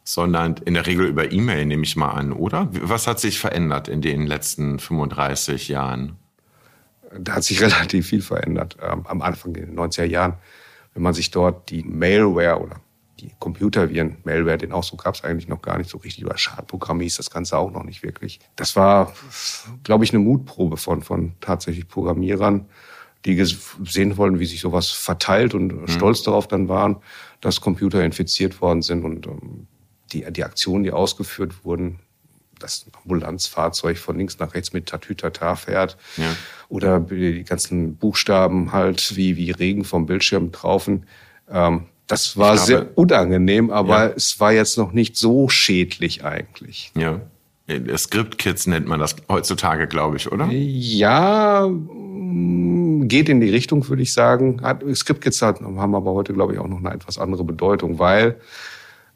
sondern in der Regel über E-Mail, nehme ich mal an, oder? Was hat sich verändert in den letzten 35 Jahren? da hat sich relativ viel verändert. Ähm, am Anfang in den 90er Jahren, wenn man sich dort die Malware oder die Computerviren, Malware, den Ausdruck gab es eigentlich noch gar nicht so richtig, oder Schadprogramm hieß das Ganze auch noch nicht wirklich. Das war, glaube ich, eine Mutprobe von, von tatsächlich Programmierern, die sehen wollen, wie sich sowas verteilt und stolz darauf dann waren, dass Computer infiziert worden sind und ähm, die, die Aktionen, die ausgeführt wurden, das Ambulanzfahrzeug von links nach rechts mit Tatütata fährt Ja. oder die ganzen Buchstaben halt wie, wie Regen vom Bildschirm traufen. Ähm, das war glaube, sehr unangenehm, aber ja. es war jetzt noch nicht so schädlich eigentlich. Ja. Script Kids nennt man das heutzutage, glaube ich, oder? Ja, mm, geht in die Richtung, würde ich sagen. Script Kids haben aber heute, glaube ich, auch noch eine etwas andere Bedeutung, weil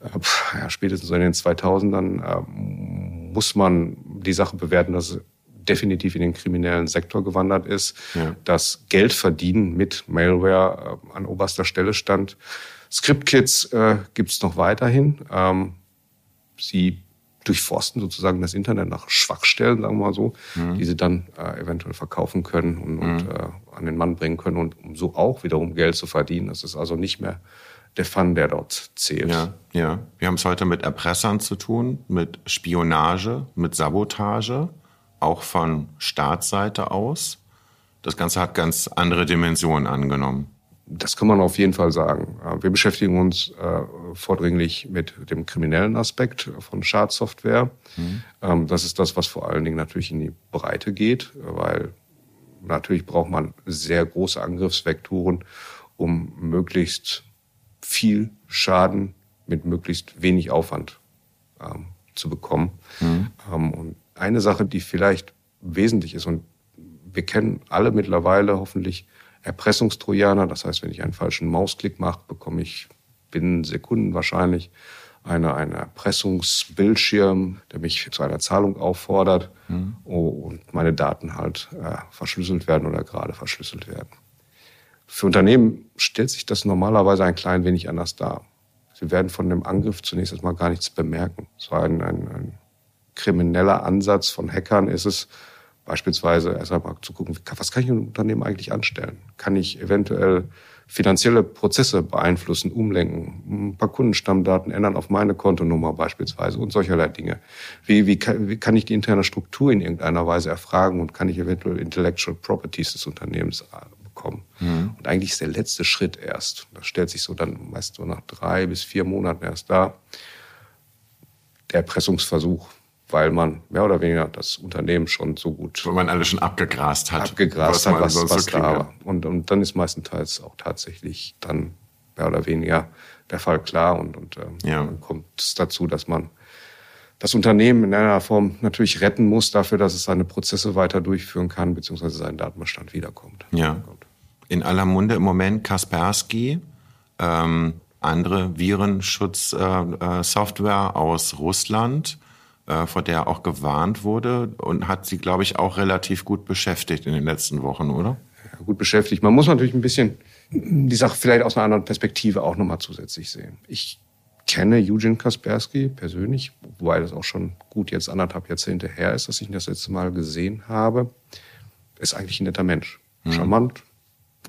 äh, ja, spätestens in den 2000ern äh, muss man die Sache bewerten, dass es definitiv in den kriminellen Sektor gewandert ist, ja. dass Geld verdienen mit Malware äh, an oberster Stelle stand. Script-Kits äh, gibt es noch weiterhin. Ähm, sie durchforsten sozusagen das Internet nach Schwachstellen, sagen wir mal so, mhm. die sie dann äh, eventuell verkaufen können und, mhm. und äh, an den Mann bringen können und um so auch wiederum Geld zu verdienen. Das ist also nicht mehr der Fun, der dort zählt. Ja, ja. Wir haben es heute mit Erpressern zu tun, mit Spionage, mit Sabotage, auch von Staatsseite aus. Das Ganze hat ganz andere Dimensionen angenommen. Das kann man auf jeden Fall sagen. Wir beschäftigen uns äh, vordringlich mit dem kriminellen Aspekt von Schadsoftware. Mhm. Ähm, das ist das, was vor allen Dingen natürlich in die Breite geht, weil natürlich braucht man sehr große Angriffsvektoren, um möglichst viel Schaden mit möglichst wenig Aufwand ähm, zu bekommen. Mhm. Ähm, und eine Sache, die vielleicht wesentlich ist, und wir kennen alle mittlerweile hoffentlich Erpressungstrojaner. Das heißt, wenn ich einen falschen Mausklick mache, bekomme ich binnen Sekunden wahrscheinlich eine, eine Erpressungsbildschirm, der mich zu einer Zahlung auffordert mhm. und meine Daten halt äh, verschlüsselt werden oder gerade verschlüsselt werden. Für Unternehmen stellt sich das normalerweise ein klein wenig anders dar. Sie werden von dem Angriff zunächst erstmal gar nichts bemerken. War ein, ein, ein krimineller Ansatz von Hackern ist es, beispielsweise erst einmal zu gucken, was kann ich im Unternehmen eigentlich anstellen? Kann ich eventuell finanzielle Prozesse beeinflussen, umlenken, ein paar Kundenstammdaten ändern auf meine Kontonummer beispielsweise und solcherlei Dinge. Wie, wie, wie kann ich die interne Struktur in irgendeiner Weise erfragen und kann ich eventuell Intellectual Properties des Unternehmens kommen. Mhm. Und eigentlich ist der letzte Schritt erst. Das stellt sich so dann meist so nach drei bis vier Monaten erst dar. Der Erpressungsversuch, weil man mehr oder weniger das Unternehmen schon so gut. Weil man alles schon abgegrast hat. Abgegrast was hat, was, was so da war. Und, und dann ist meistenteils auch tatsächlich dann mehr oder weniger der Fall klar. Und, und ähm, ja. dann kommt es dazu, dass man das Unternehmen in einer Form natürlich retten muss dafür, dass es seine Prozesse weiter durchführen kann, beziehungsweise seinen Datenbestand wiederkommt. Ja in aller Munde im Moment Kaspersky, ähm, andere Virenschutzsoftware äh, äh, aus Russland, äh, vor der auch gewarnt wurde und hat sie, glaube ich, auch relativ gut beschäftigt in den letzten Wochen, oder? Ja, gut beschäftigt. Man muss natürlich ein bisschen die Sache vielleicht aus einer anderen Perspektive auch nochmal zusätzlich sehen. Ich kenne Eugene Kaspersky persönlich, wobei das auch schon gut jetzt anderthalb Jahrzehnte her ist, dass ich ihn das letzte Mal gesehen habe. Ist eigentlich ein netter Mensch. Mhm. Charmant,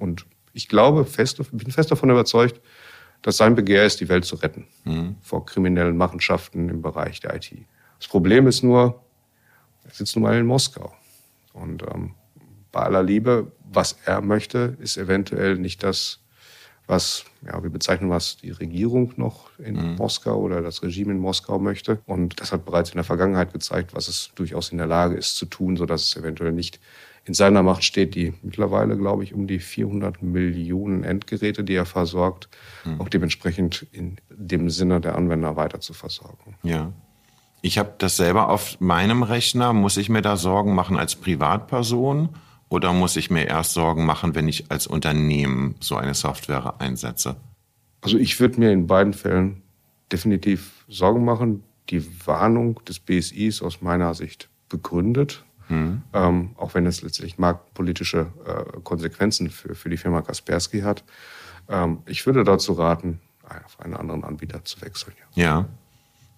und ich glaube fest, bin fest davon überzeugt, dass sein Begehr ist, die Welt zu retten mhm. vor kriminellen Machenschaften im Bereich der IT. Das Problem ist nur, er sitzt nun mal in Moskau. Und ähm, bei aller Liebe, was er möchte, ist eventuell nicht das, was, ja, wir bezeichnen was die Regierung noch in mhm. Moskau oder das Regime in Moskau möchte. Und das hat bereits in der Vergangenheit gezeigt, was es durchaus in der Lage ist zu tun, sodass es eventuell nicht in seiner Macht steht, die mittlerweile, glaube ich, um die 400 Millionen Endgeräte, die er versorgt, hm. auch dementsprechend in dem Sinne der Anwender weiter zu versorgen. Ja. Ich habe das selber auf meinem Rechner. Muss ich mir da Sorgen machen als Privatperson oder muss ich mir erst Sorgen machen, wenn ich als Unternehmen so eine Software einsetze? Also ich würde mir in beiden Fällen definitiv Sorgen machen. Die Warnung des BSI ist aus meiner Sicht begründet. Mhm. Ähm, auch wenn es letztlich marktpolitische äh, Konsequenzen für, für die Firma Kaspersky hat. Ähm, ich würde dazu raten, auf einen anderen Anbieter zu wechseln. Ja, ja.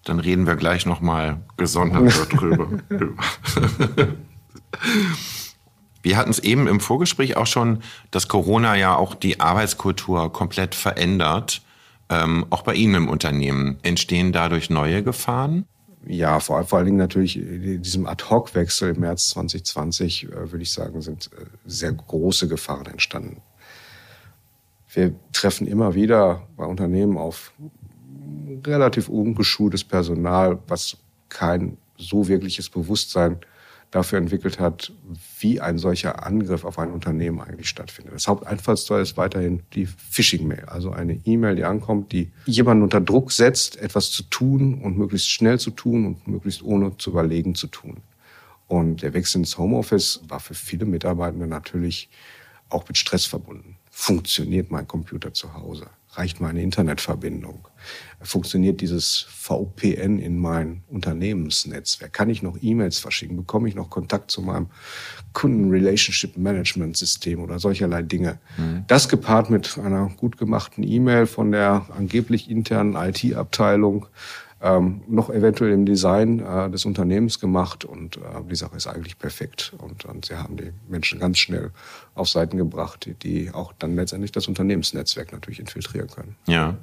dann reden wir gleich nochmal gesondert darüber. Wir hatten es eben im Vorgespräch auch schon, dass Corona ja auch die Arbeitskultur komplett verändert. Ähm, auch bei Ihnen im Unternehmen entstehen dadurch neue Gefahren? Ja, vor, vor allen Dingen natürlich in diesem Ad-Hoc-Wechsel im März 2020, äh, würde ich sagen, sind äh, sehr große Gefahren entstanden. Wir treffen immer wieder bei Unternehmen auf relativ ungeschultes Personal, was kein so wirkliches Bewusstsein dafür entwickelt hat, wie ein solcher Angriff auf ein Unternehmen eigentlich stattfindet. Das Haupteinfallstor ist weiterhin die Phishing-Mail, also eine E-Mail, die ankommt, die jemanden unter Druck setzt, etwas zu tun und möglichst schnell zu tun und möglichst ohne zu überlegen zu tun. Und der Wechsel ins Homeoffice war für viele Mitarbeitende natürlich auch mit Stress verbunden. Funktioniert mein Computer zu Hause? Reicht meine Internetverbindung? Funktioniert dieses VPN in mein Unternehmensnetzwerk? Kann ich noch E-Mails verschicken? Bekomme ich noch Kontakt zu meinem Kunden-Relationship-Management-System oder solcherlei Dinge? Mhm. Das gepaart mit einer gut gemachten E-Mail von der angeblich internen IT-Abteilung ähm, noch eventuell im Design äh, des Unternehmens gemacht und äh, die Sache ist eigentlich perfekt. Und, und sie haben die Menschen ganz schnell auf Seiten gebracht, die, die auch dann letztendlich das Unternehmensnetzwerk natürlich infiltrieren können. Ja.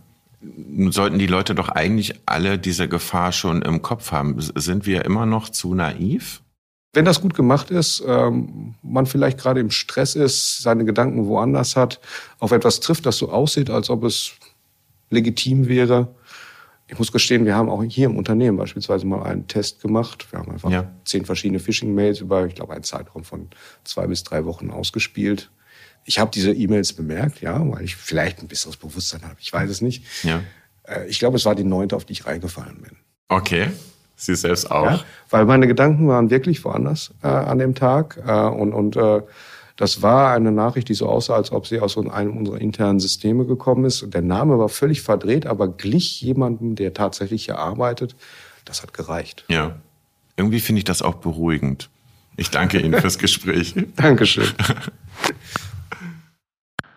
Sollten die Leute doch eigentlich alle diese Gefahr schon im Kopf haben. Sind wir immer noch zu naiv? Wenn das gut gemacht ist, ähm, man vielleicht gerade im Stress ist, seine Gedanken woanders hat, auf etwas trifft, das so aussieht, als ob es legitim wäre, ich muss gestehen, wir haben auch hier im Unternehmen beispielsweise mal einen Test gemacht. Wir haben einfach ja. zehn verschiedene Phishing-Mails über, ich glaube, einen Zeitraum von zwei bis drei Wochen ausgespielt. Ich habe diese E-Mails bemerkt, ja, weil ich vielleicht ein besseres Bewusstsein habe. Ich weiß es nicht. Ja. Äh, ich glaube, es war die neunte, auf die ich reingefallen bin. Okay. Sie selbst auch? Ja, weil meine Gedanken waren wirklich woanders äh, an dem Tag. Äh, und und äh, das war eine Nachricht, die so aussah, als ob sie aus einem unserer internen Systeme gekommen ist. Und der Name war völlig verdreht, aber glich jemandem, der tatsächlich hier arbeitet. Das hat gereicht. Ja. Irgendwie finde ich das auch beruhigend. Ich danke Ihnen fürs Gespräch. Dankeschön.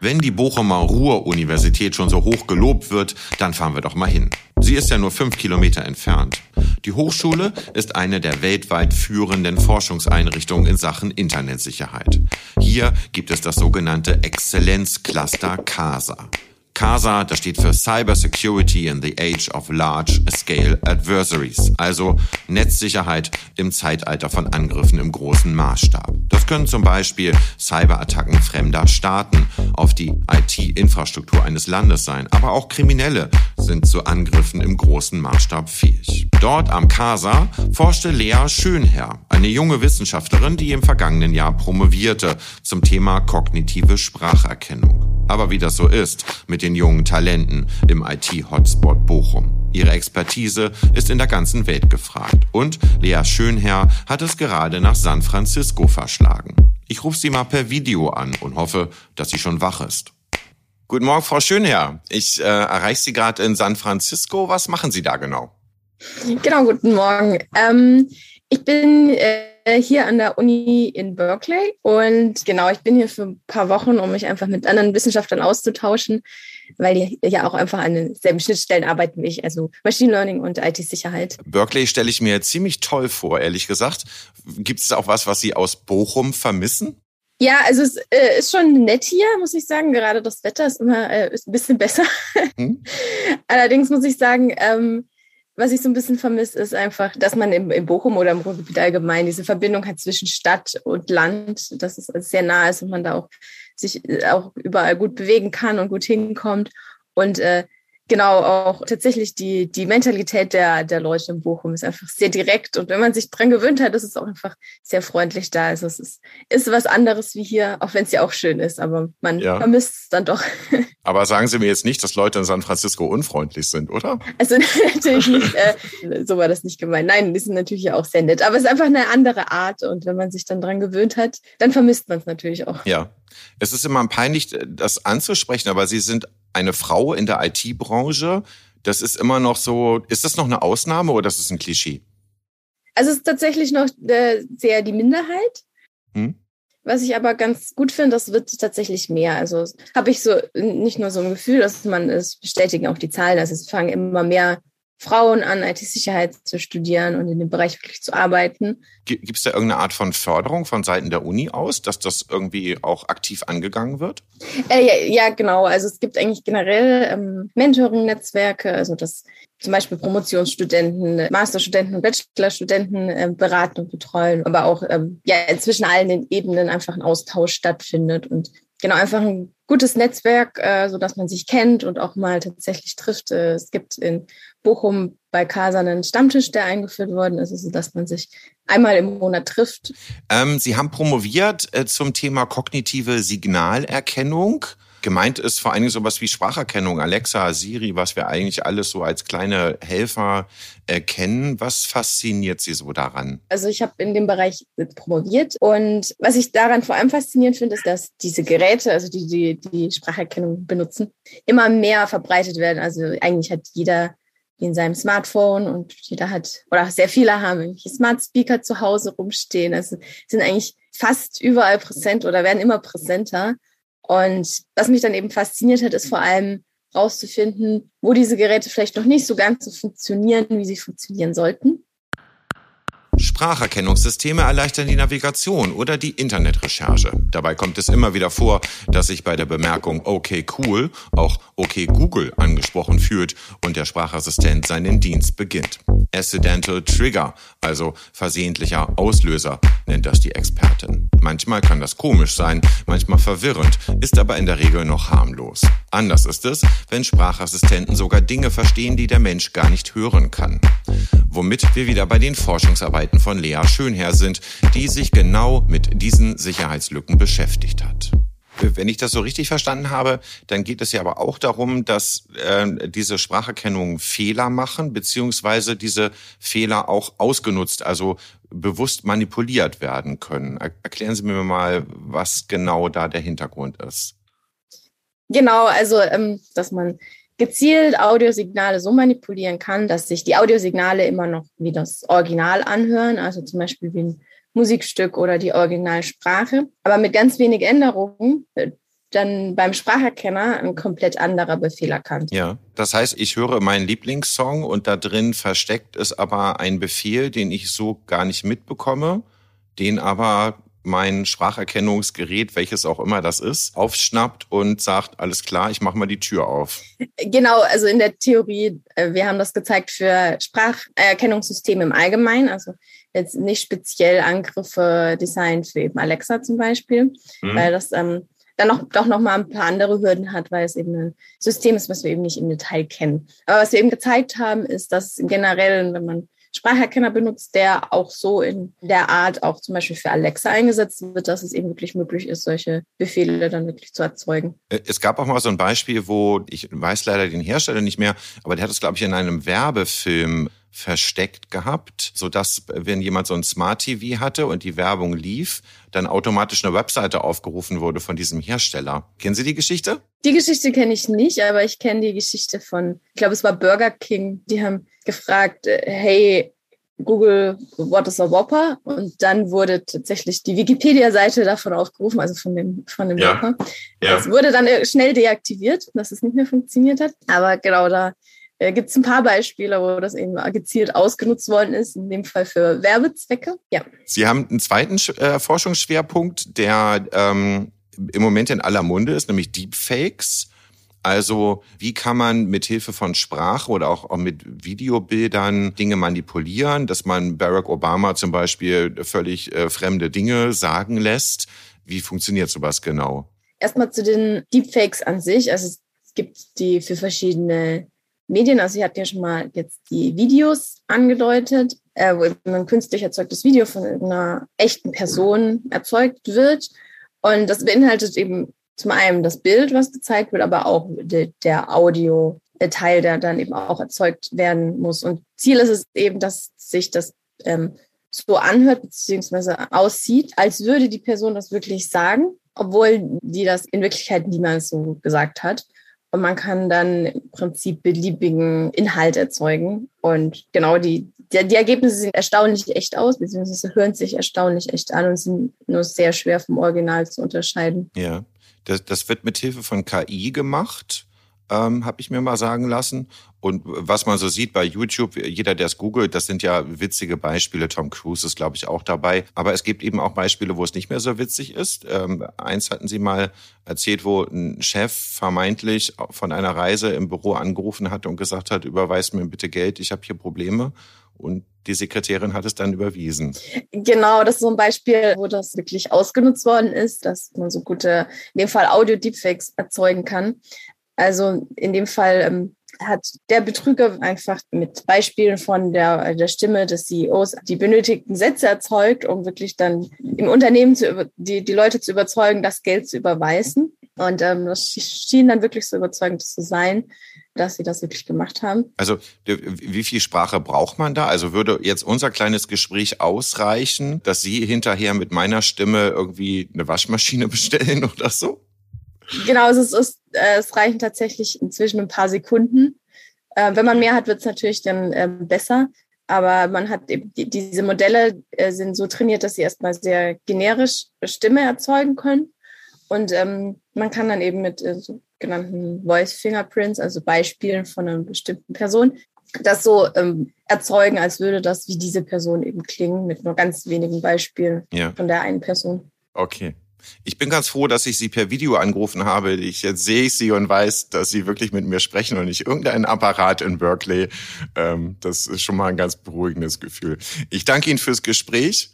Wenn die Bochumer Ruhr-Universität schon so hoch gelobt wird, dann fahren wir doch mal hin. Sie ist ja nur fünf Kilometer entfernt. Die Hochschule ist eine der weltweit führenden Forschungseinrichtungen in Sachen Internetsicherheit. Hier gibt es das sogenannte Exzellenzcluster CASA. CASA, das steht für Cyber Security in the Age of Large Scale Adversaries, also Netzsicherheit im Zeitalter von Angriffen im großen Maßstab. Das können zum Beispiel Cyberattacken fremder Staaten auf die IT-Infrastruktur eines Landes sein, aber auch Kriminelle sind zu Angriffen im großen Maßstab fähig. Dort am CASA forschte Lea Schönherr, eine junge Wissenschaftlerin, die im vergangenen Jahr promovierte zum Thema kognitive Spracherkennung. Aber wie das so ist mit den jungen Talenten im IT-Hotspot Bochum. Ihre Expertise ist in der ganzen Welt gefragt. Und Lea Schönherr hat es gerade nach San Francisco verschlagen. Ich rufe sie mal per Video an und hoffe, dass sie schon wach ist. Guten Morgen, Frau Schönherr. Ich äh, erreiche Sie gerade in San Francisco. Was machen Sie da genau? Genau, guten Morgen. Ähm, ich bin äh, hier an der Uni in Berkeley und genau, ich bin hier für ein paar Wochen, um mich einfach mit anderen Wissenschaftlern auszutauschen, weil die ja auch einfach an denselben Schnittstellen arbeiten wie ich, also Machine Learning und IT-Sicherheit. Berkeley stelle ich mir ziemlich toll vor, ehrlich gesagt. Gibt es auch was, was Sie aus Bochum vermissen? Ja, also es äh, ist schon nett hier, muss ich sagen. Gerade das Wetter ist immer äh, ist ein bisschen besser. Hm? Allerdings muss ich sagen, ähm, was ich so ein bisschen vermisse, ist einfach, dass man im, im Bochum oder im Ruhrgebiet allgemein diese Verbindung hat zwischen Stadt und Land, dass es sehr nah ist und man da auch sich äh, auch überall gut bewegen kann und gut hinkommt. Und äh, genau auch tatsächlich die, die Mentalität der, der Leute in Bochum ist einfach sehr direkt. Und wenn man sich dran gewöhnt hat, ist es auch einfach sehr freundlich da. Also es ist, ist was anderes wie hier, auch wenn es ja auch schön ist, aber man ja. vermisst es dann doch. Aber sagen Sie mir jetzt nicht, dass Leute in San Francisco unfreundlich sind, oder? Also natürlich nicht, äh, so war das nicht gemeint. Nein, die sind natürlich auch sehr nett. Aber es ist einfach eine andere Art. Und wenn man sich dann dran gewöhnt hat, dann vermisst man es natürlich auch. Ja. Es ist immer peinlich, das anzusprechen, aber Sie sind eine Frau in der IT-Branche. Das ist immer noch so, ist das noch eine Ausnahme oder ist das ein Klischee? Also es ist tatsächlich noch äh, sehr die Minderheit. Hm? Was ich aber ganz gut finde, das wird tatsächlich mehr. Also habe ich so nicht nur so ein Gefühl, dass man es bestätigen auch die Zahlen. Also es fangen immer mehr Frauen an, IT-Sicherheit zu studieren und in dem Bereich wirklich zu arbeiten. Gibt es da irgendeine Art von Förderung von Seiten der Uni aus, dass das irgendwie auch aktiv angegangen wird? Äh, ja, ja, genau. Also es gibt eigentlich generell ähm, Mentoring-Netzwerke, also dass zum Beispiel Promotionsstudenten, Masterstudenten und Bachelorstudenten äh, beraten und betreuen, aber auch ähm, ja, zwischen allen den Ebenen einfach ein Austausch stattfindet und genau einfach ein gutes Netzwerk, äh, so dass man sich kennt und auch mal tatsächlich trifft. Äh, es gibt in Bochum bei Casa einen Stammtisch, der eingeführt worden ist, so dass man sich einmal im Monat trifft. Ähm, Sie haben promoviert äh, zum Thema kognitive Signalerkennung. Gemeint ist vor allen Dingen sowas wie Spracherkennung, Alexa, Siri, was wir eigentlich alles so als kleine Helfer erkennen. Was fasziniert Sie so daran? Also ich habe in dem Bereich promoviert und was ich daran vor allem faszinierend finde, ist, dass diese Geräte, also die, die die Spracherkennung benutzen, immer mehr verbreitet werden. Also eigentlich hat jeder in seinem Smartphone und jeder hat, oder sehr viele haben irgendwelche Smart Speaker zu Hause rumstehen. Also sind eigentlich fast überall präsent oder werden immer präsenter. Und was mich dann eben fasziniert hat, ist vor allem rauszufinden, wo diese Geräte vielleicht noch nicht so ganz so funktionieren, wie sie funktionieren sollten. Spracherkennungssysteme erleichtern die Navigation oder die Internetrecherche. Dabei kommt es immer wieder vor, dass sich bei der Bemerkung okay cool auch okay Google angesprochen fühlt und der Sprachassistent seinen Dienst beginnt. Accidental Trigger, also versehentlicher Auslöser, nennt das die Expertin. Manchmal kann das komisch sein, manchmal verwirrend, ist aber in der Regel noch harmlos. Anders ist es, wenn Sprachassistenten sogar Dinge verstehen, die der Mensch gar nicht hören kann. Womit wir wieder bei den Forschungsarbeiten von Lea Schönherr sind, die sich genau mit diesen Sicherheitslücken beschäftigt hat. Wenn ich das so richtig verstanden habe, dann geht es ja aber auch darum, dass äh, diese Spracherkennung Fehler machen, beziehungsweise diese Fehler auch ausgenutzt, also bewusst manipuliert werden können. Erklären Sie mir mal, was genau da der Hintergrund ist. Genau, also ähm, dass man gezielt Audiosignale so manipulieren kann, dass sich die Audiosignale immer noch wie das Original anhören, also zum Beispiel wie ein Musikstück oder die Originalsprache, aber mit ganz wenig Änderungen äh, dann beim Spracherkenner ein komplett anderer Befehl erkannt. Ja, das heißt, ich höre meinen Lieblingssong und da drin versteckt ist aber ein Befehl, den ich so gar nicht mitbekomme, den aber mein Spracherkennungsgerät, welches auch immer das ist, aufschnappt und sagt, alles klar, ich mache mal die Tür auf. Genau, also in der Theorie, äh, wir haben das gezeigt für Spracherkennungssysteme im Allgemeinen, also jetzt nicht speziell Angriffe designt für eben Alexa zum Beispiel, mhm. weil das ähm, dann noch, doch noch mal ein paar andere Hürden hat, weil es eben ein System ist, was wir eben nicht im Detail kennen. Aber was wir eben gezeigt haben, ist, dass generell, wenn man Spracherkenner benutzt, der auch so in der Art auch zum Beispiel für Alexa eingesetzt wird, dass es eben wirklich möglich ist, solche Befehle dann wirklich zu erzeugen. Äh, es gab auch mal so ein Beispiel, wo ich weiß leider den Hersteller nicht mehr, aber der hat es, glaube ich, in einem Werbefilm versteckt gehabt, so dass wenn jemand so ein Smart TV hatte und die Werbung lief, dann automatisch eine Webseite aufgerufen wurde von diesem Hersteller. Kennen Sie die Geschichte? Die Geschichte kenne ich nicht, aber ich kenne die Geschichte von, ich glaube, es war Burger King. Die haben gefragt, äh, hey, Google, what is a Whopper? Und dann wurde tatsächlich die Wikipedia-Seite davon aufgerufen, also von dem, von dem ja. Whopper. Ja. Das wurde dann äh, schnell deaktiviert, dass es nicht mehr funktioniert hat. Aber genau da äh, gibt es ein paar Beispiele, wo das eben gezielt ausgenutzt worden ist, in dem Fall für Werbezwecke. Ja. Sie haben einen zweiten äh, Forschungsschwerpunkt, der ähm, im Moment in aller Munde ist, nämlich Deepfakes. Also wie kann man mit Hilfe von Sprache oder auch, auch mit Videobildern Dinge manipulieren, dass man Barack Obama zum Beispiel völlig äh, fremde Dinge sagen lässt? Wie funktioniert sowas genau? Erstmal zu den Deepfakes an sich. Also es gibt die für verschiedene Medien. Also sie hat ja schon mal jetzt die Videos angedeutet, äh, wo ein künstlich erzeugtes Video von einer echten Person erzeugt wird. Und das beinhaltet eben zum einen das Bild, was gezeigt wird, aber auch de, der Audio-Teil, der dann eben auch erzeugt werden muss. Und Ziel ist es eben, dass sich das ähm, so anhört beziehungsweise aussieht, als würde die Person das wirklich sagen, obwohl die das in Wirklichkeit niemals so gesagt hat. Und man kann dann im Prinzip beliebigen Inhalt erzeugen. Und genau die, die, die Ergebnisse sehen erstaunlich echt aus, beziehungsweise hören sich erstaunlich echt an und sind nur sehr schwer vom Original zu unterscheiden. Ja, das, das wird mit Hilfe von KI gemacht ähm, habe ich mir mal sagen lassen. Und was man so sieht bei YouTube, jeder, der es googelt, das sind ja witzige Beispiele. Tom Cruise ist, glaube ich, auch dabei. Aber es gibt eben auch Beispiele, wo es nicht mehr so witzig ist. Ähm, eins hatten Sie mal erzählt, wo ein Chef vermeintlich von einer Reise im Büro angerufen hat und gesagt hat, überweist mir bitte Geld, ich habe hier Probleme. und die Sekretärin hat es dann überwiesen. Genau, das ist so ein Beispiel, wo das wirklich ausgenutzt worden ist, dass man so gute, in dem Fall Audio-Deepfakes erzeugen kann. Also in dem Fall ähm, hat der Betrüger einfach mit Beispielen von der, der Stimme des CEOs die benötigten Sätze erzeugt, um wirklich dann im Unternehmen zu, die, die Leute zu überzeugen, das Geld zu überweisen. Und ähm, das schien dann wirklich so überzeugend zu sein, dass sie das wirklich gemacht haben. Also wie viel Sprache braucht man da? Also würde jetzt unser kleines Gespräch ausreichen, dass Sie hinterher mit meiner Stimme irgendwie eine Waschmaschine bestellen oder so? Genau, es, ist, äh, es reichen tatsächlich inzwischen ein paar Sekunden. Äh, wenn man mehr hat, wird es natürlich dann äh, besser. Aber man hat eben die, diese Modelle äh, sind so trainiert, dass sie erstmal sehr generisch Stimme erzeugen können. Und ähm, man kann dann eben mit sogenannten Voice Fingerprints, also Beispielen von einer bestimmten Person, das so ähm, erzeugen, als würde das wie diese Person eben klingen, mit nur ganz wenigen Beispielen ja. von der einen Person. Okay. Ich bin ganz froh, dass ich Sie per Video angerufen habe. Ich, jetzt sehe ich Sie und weiß, dass Sie wirklich mit mir sprechen und nicht irgendein Apparat in Berkeley. Ähm, das ist schon mal ein ganz beruhigendes Gefühl. Ich danke Ihnen fürs Gespräch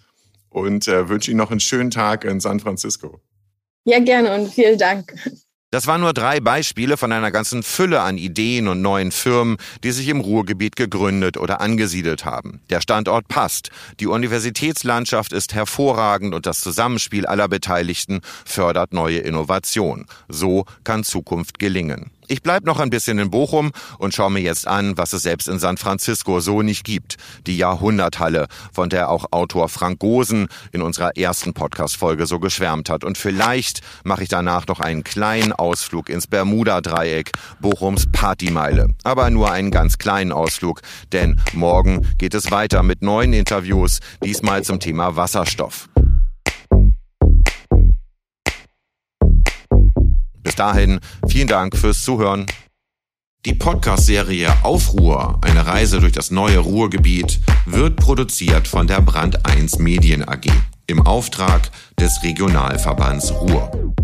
und äh, wünsche Ihnen noch einen schönen Tag in San Francisco. Ja, gerne und vielen Dank. Das waren nur drei Beispiele von einer ganzen Fülle an Ideen und neuen Firmen, die sich im Ruhrgebiet gegründet oder angesiedelt haben. Der Standort passt, die Universitätslandschaft ist hervorragend und das Zusammenspiel aller Beteiligten fördert neue Innovation. So kann Zukunft gelingen. Ich bleib noch ein bisschen in Bochum und schaue mir jetzt an, was es selbst in San Francisco so nicht gibt. Die Jahrhunderthalle, von der auch Autor Frank Gosen in unserer ersten Podcast-Folge so geschwärmt hat. Und vielleicht mache ich danach noch einen kleinen Ausflug ins Bermuda-Dreieck, Bochums Partymeile. Aber nur einen ganz kleinen Ausflug, denn morgen geht es weiter mit neuen Interviews, diesmal zum Thema Wasserstoff. Bis dahin, vielen Dank fürs Zuhören. Die Podcast-Serie Aufruhr, eine Reise durch das neue Ruhrgebiet, wird produziert von der Brand 1 Medien AG im Auftrag des Regionalverbands Ruhr.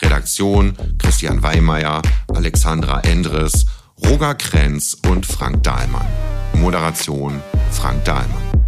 Redaktion Christian Weimeyer, Alexandra Endres, Roger Krenz und Frank Dahlmann. Moderation Frank Dahlmann.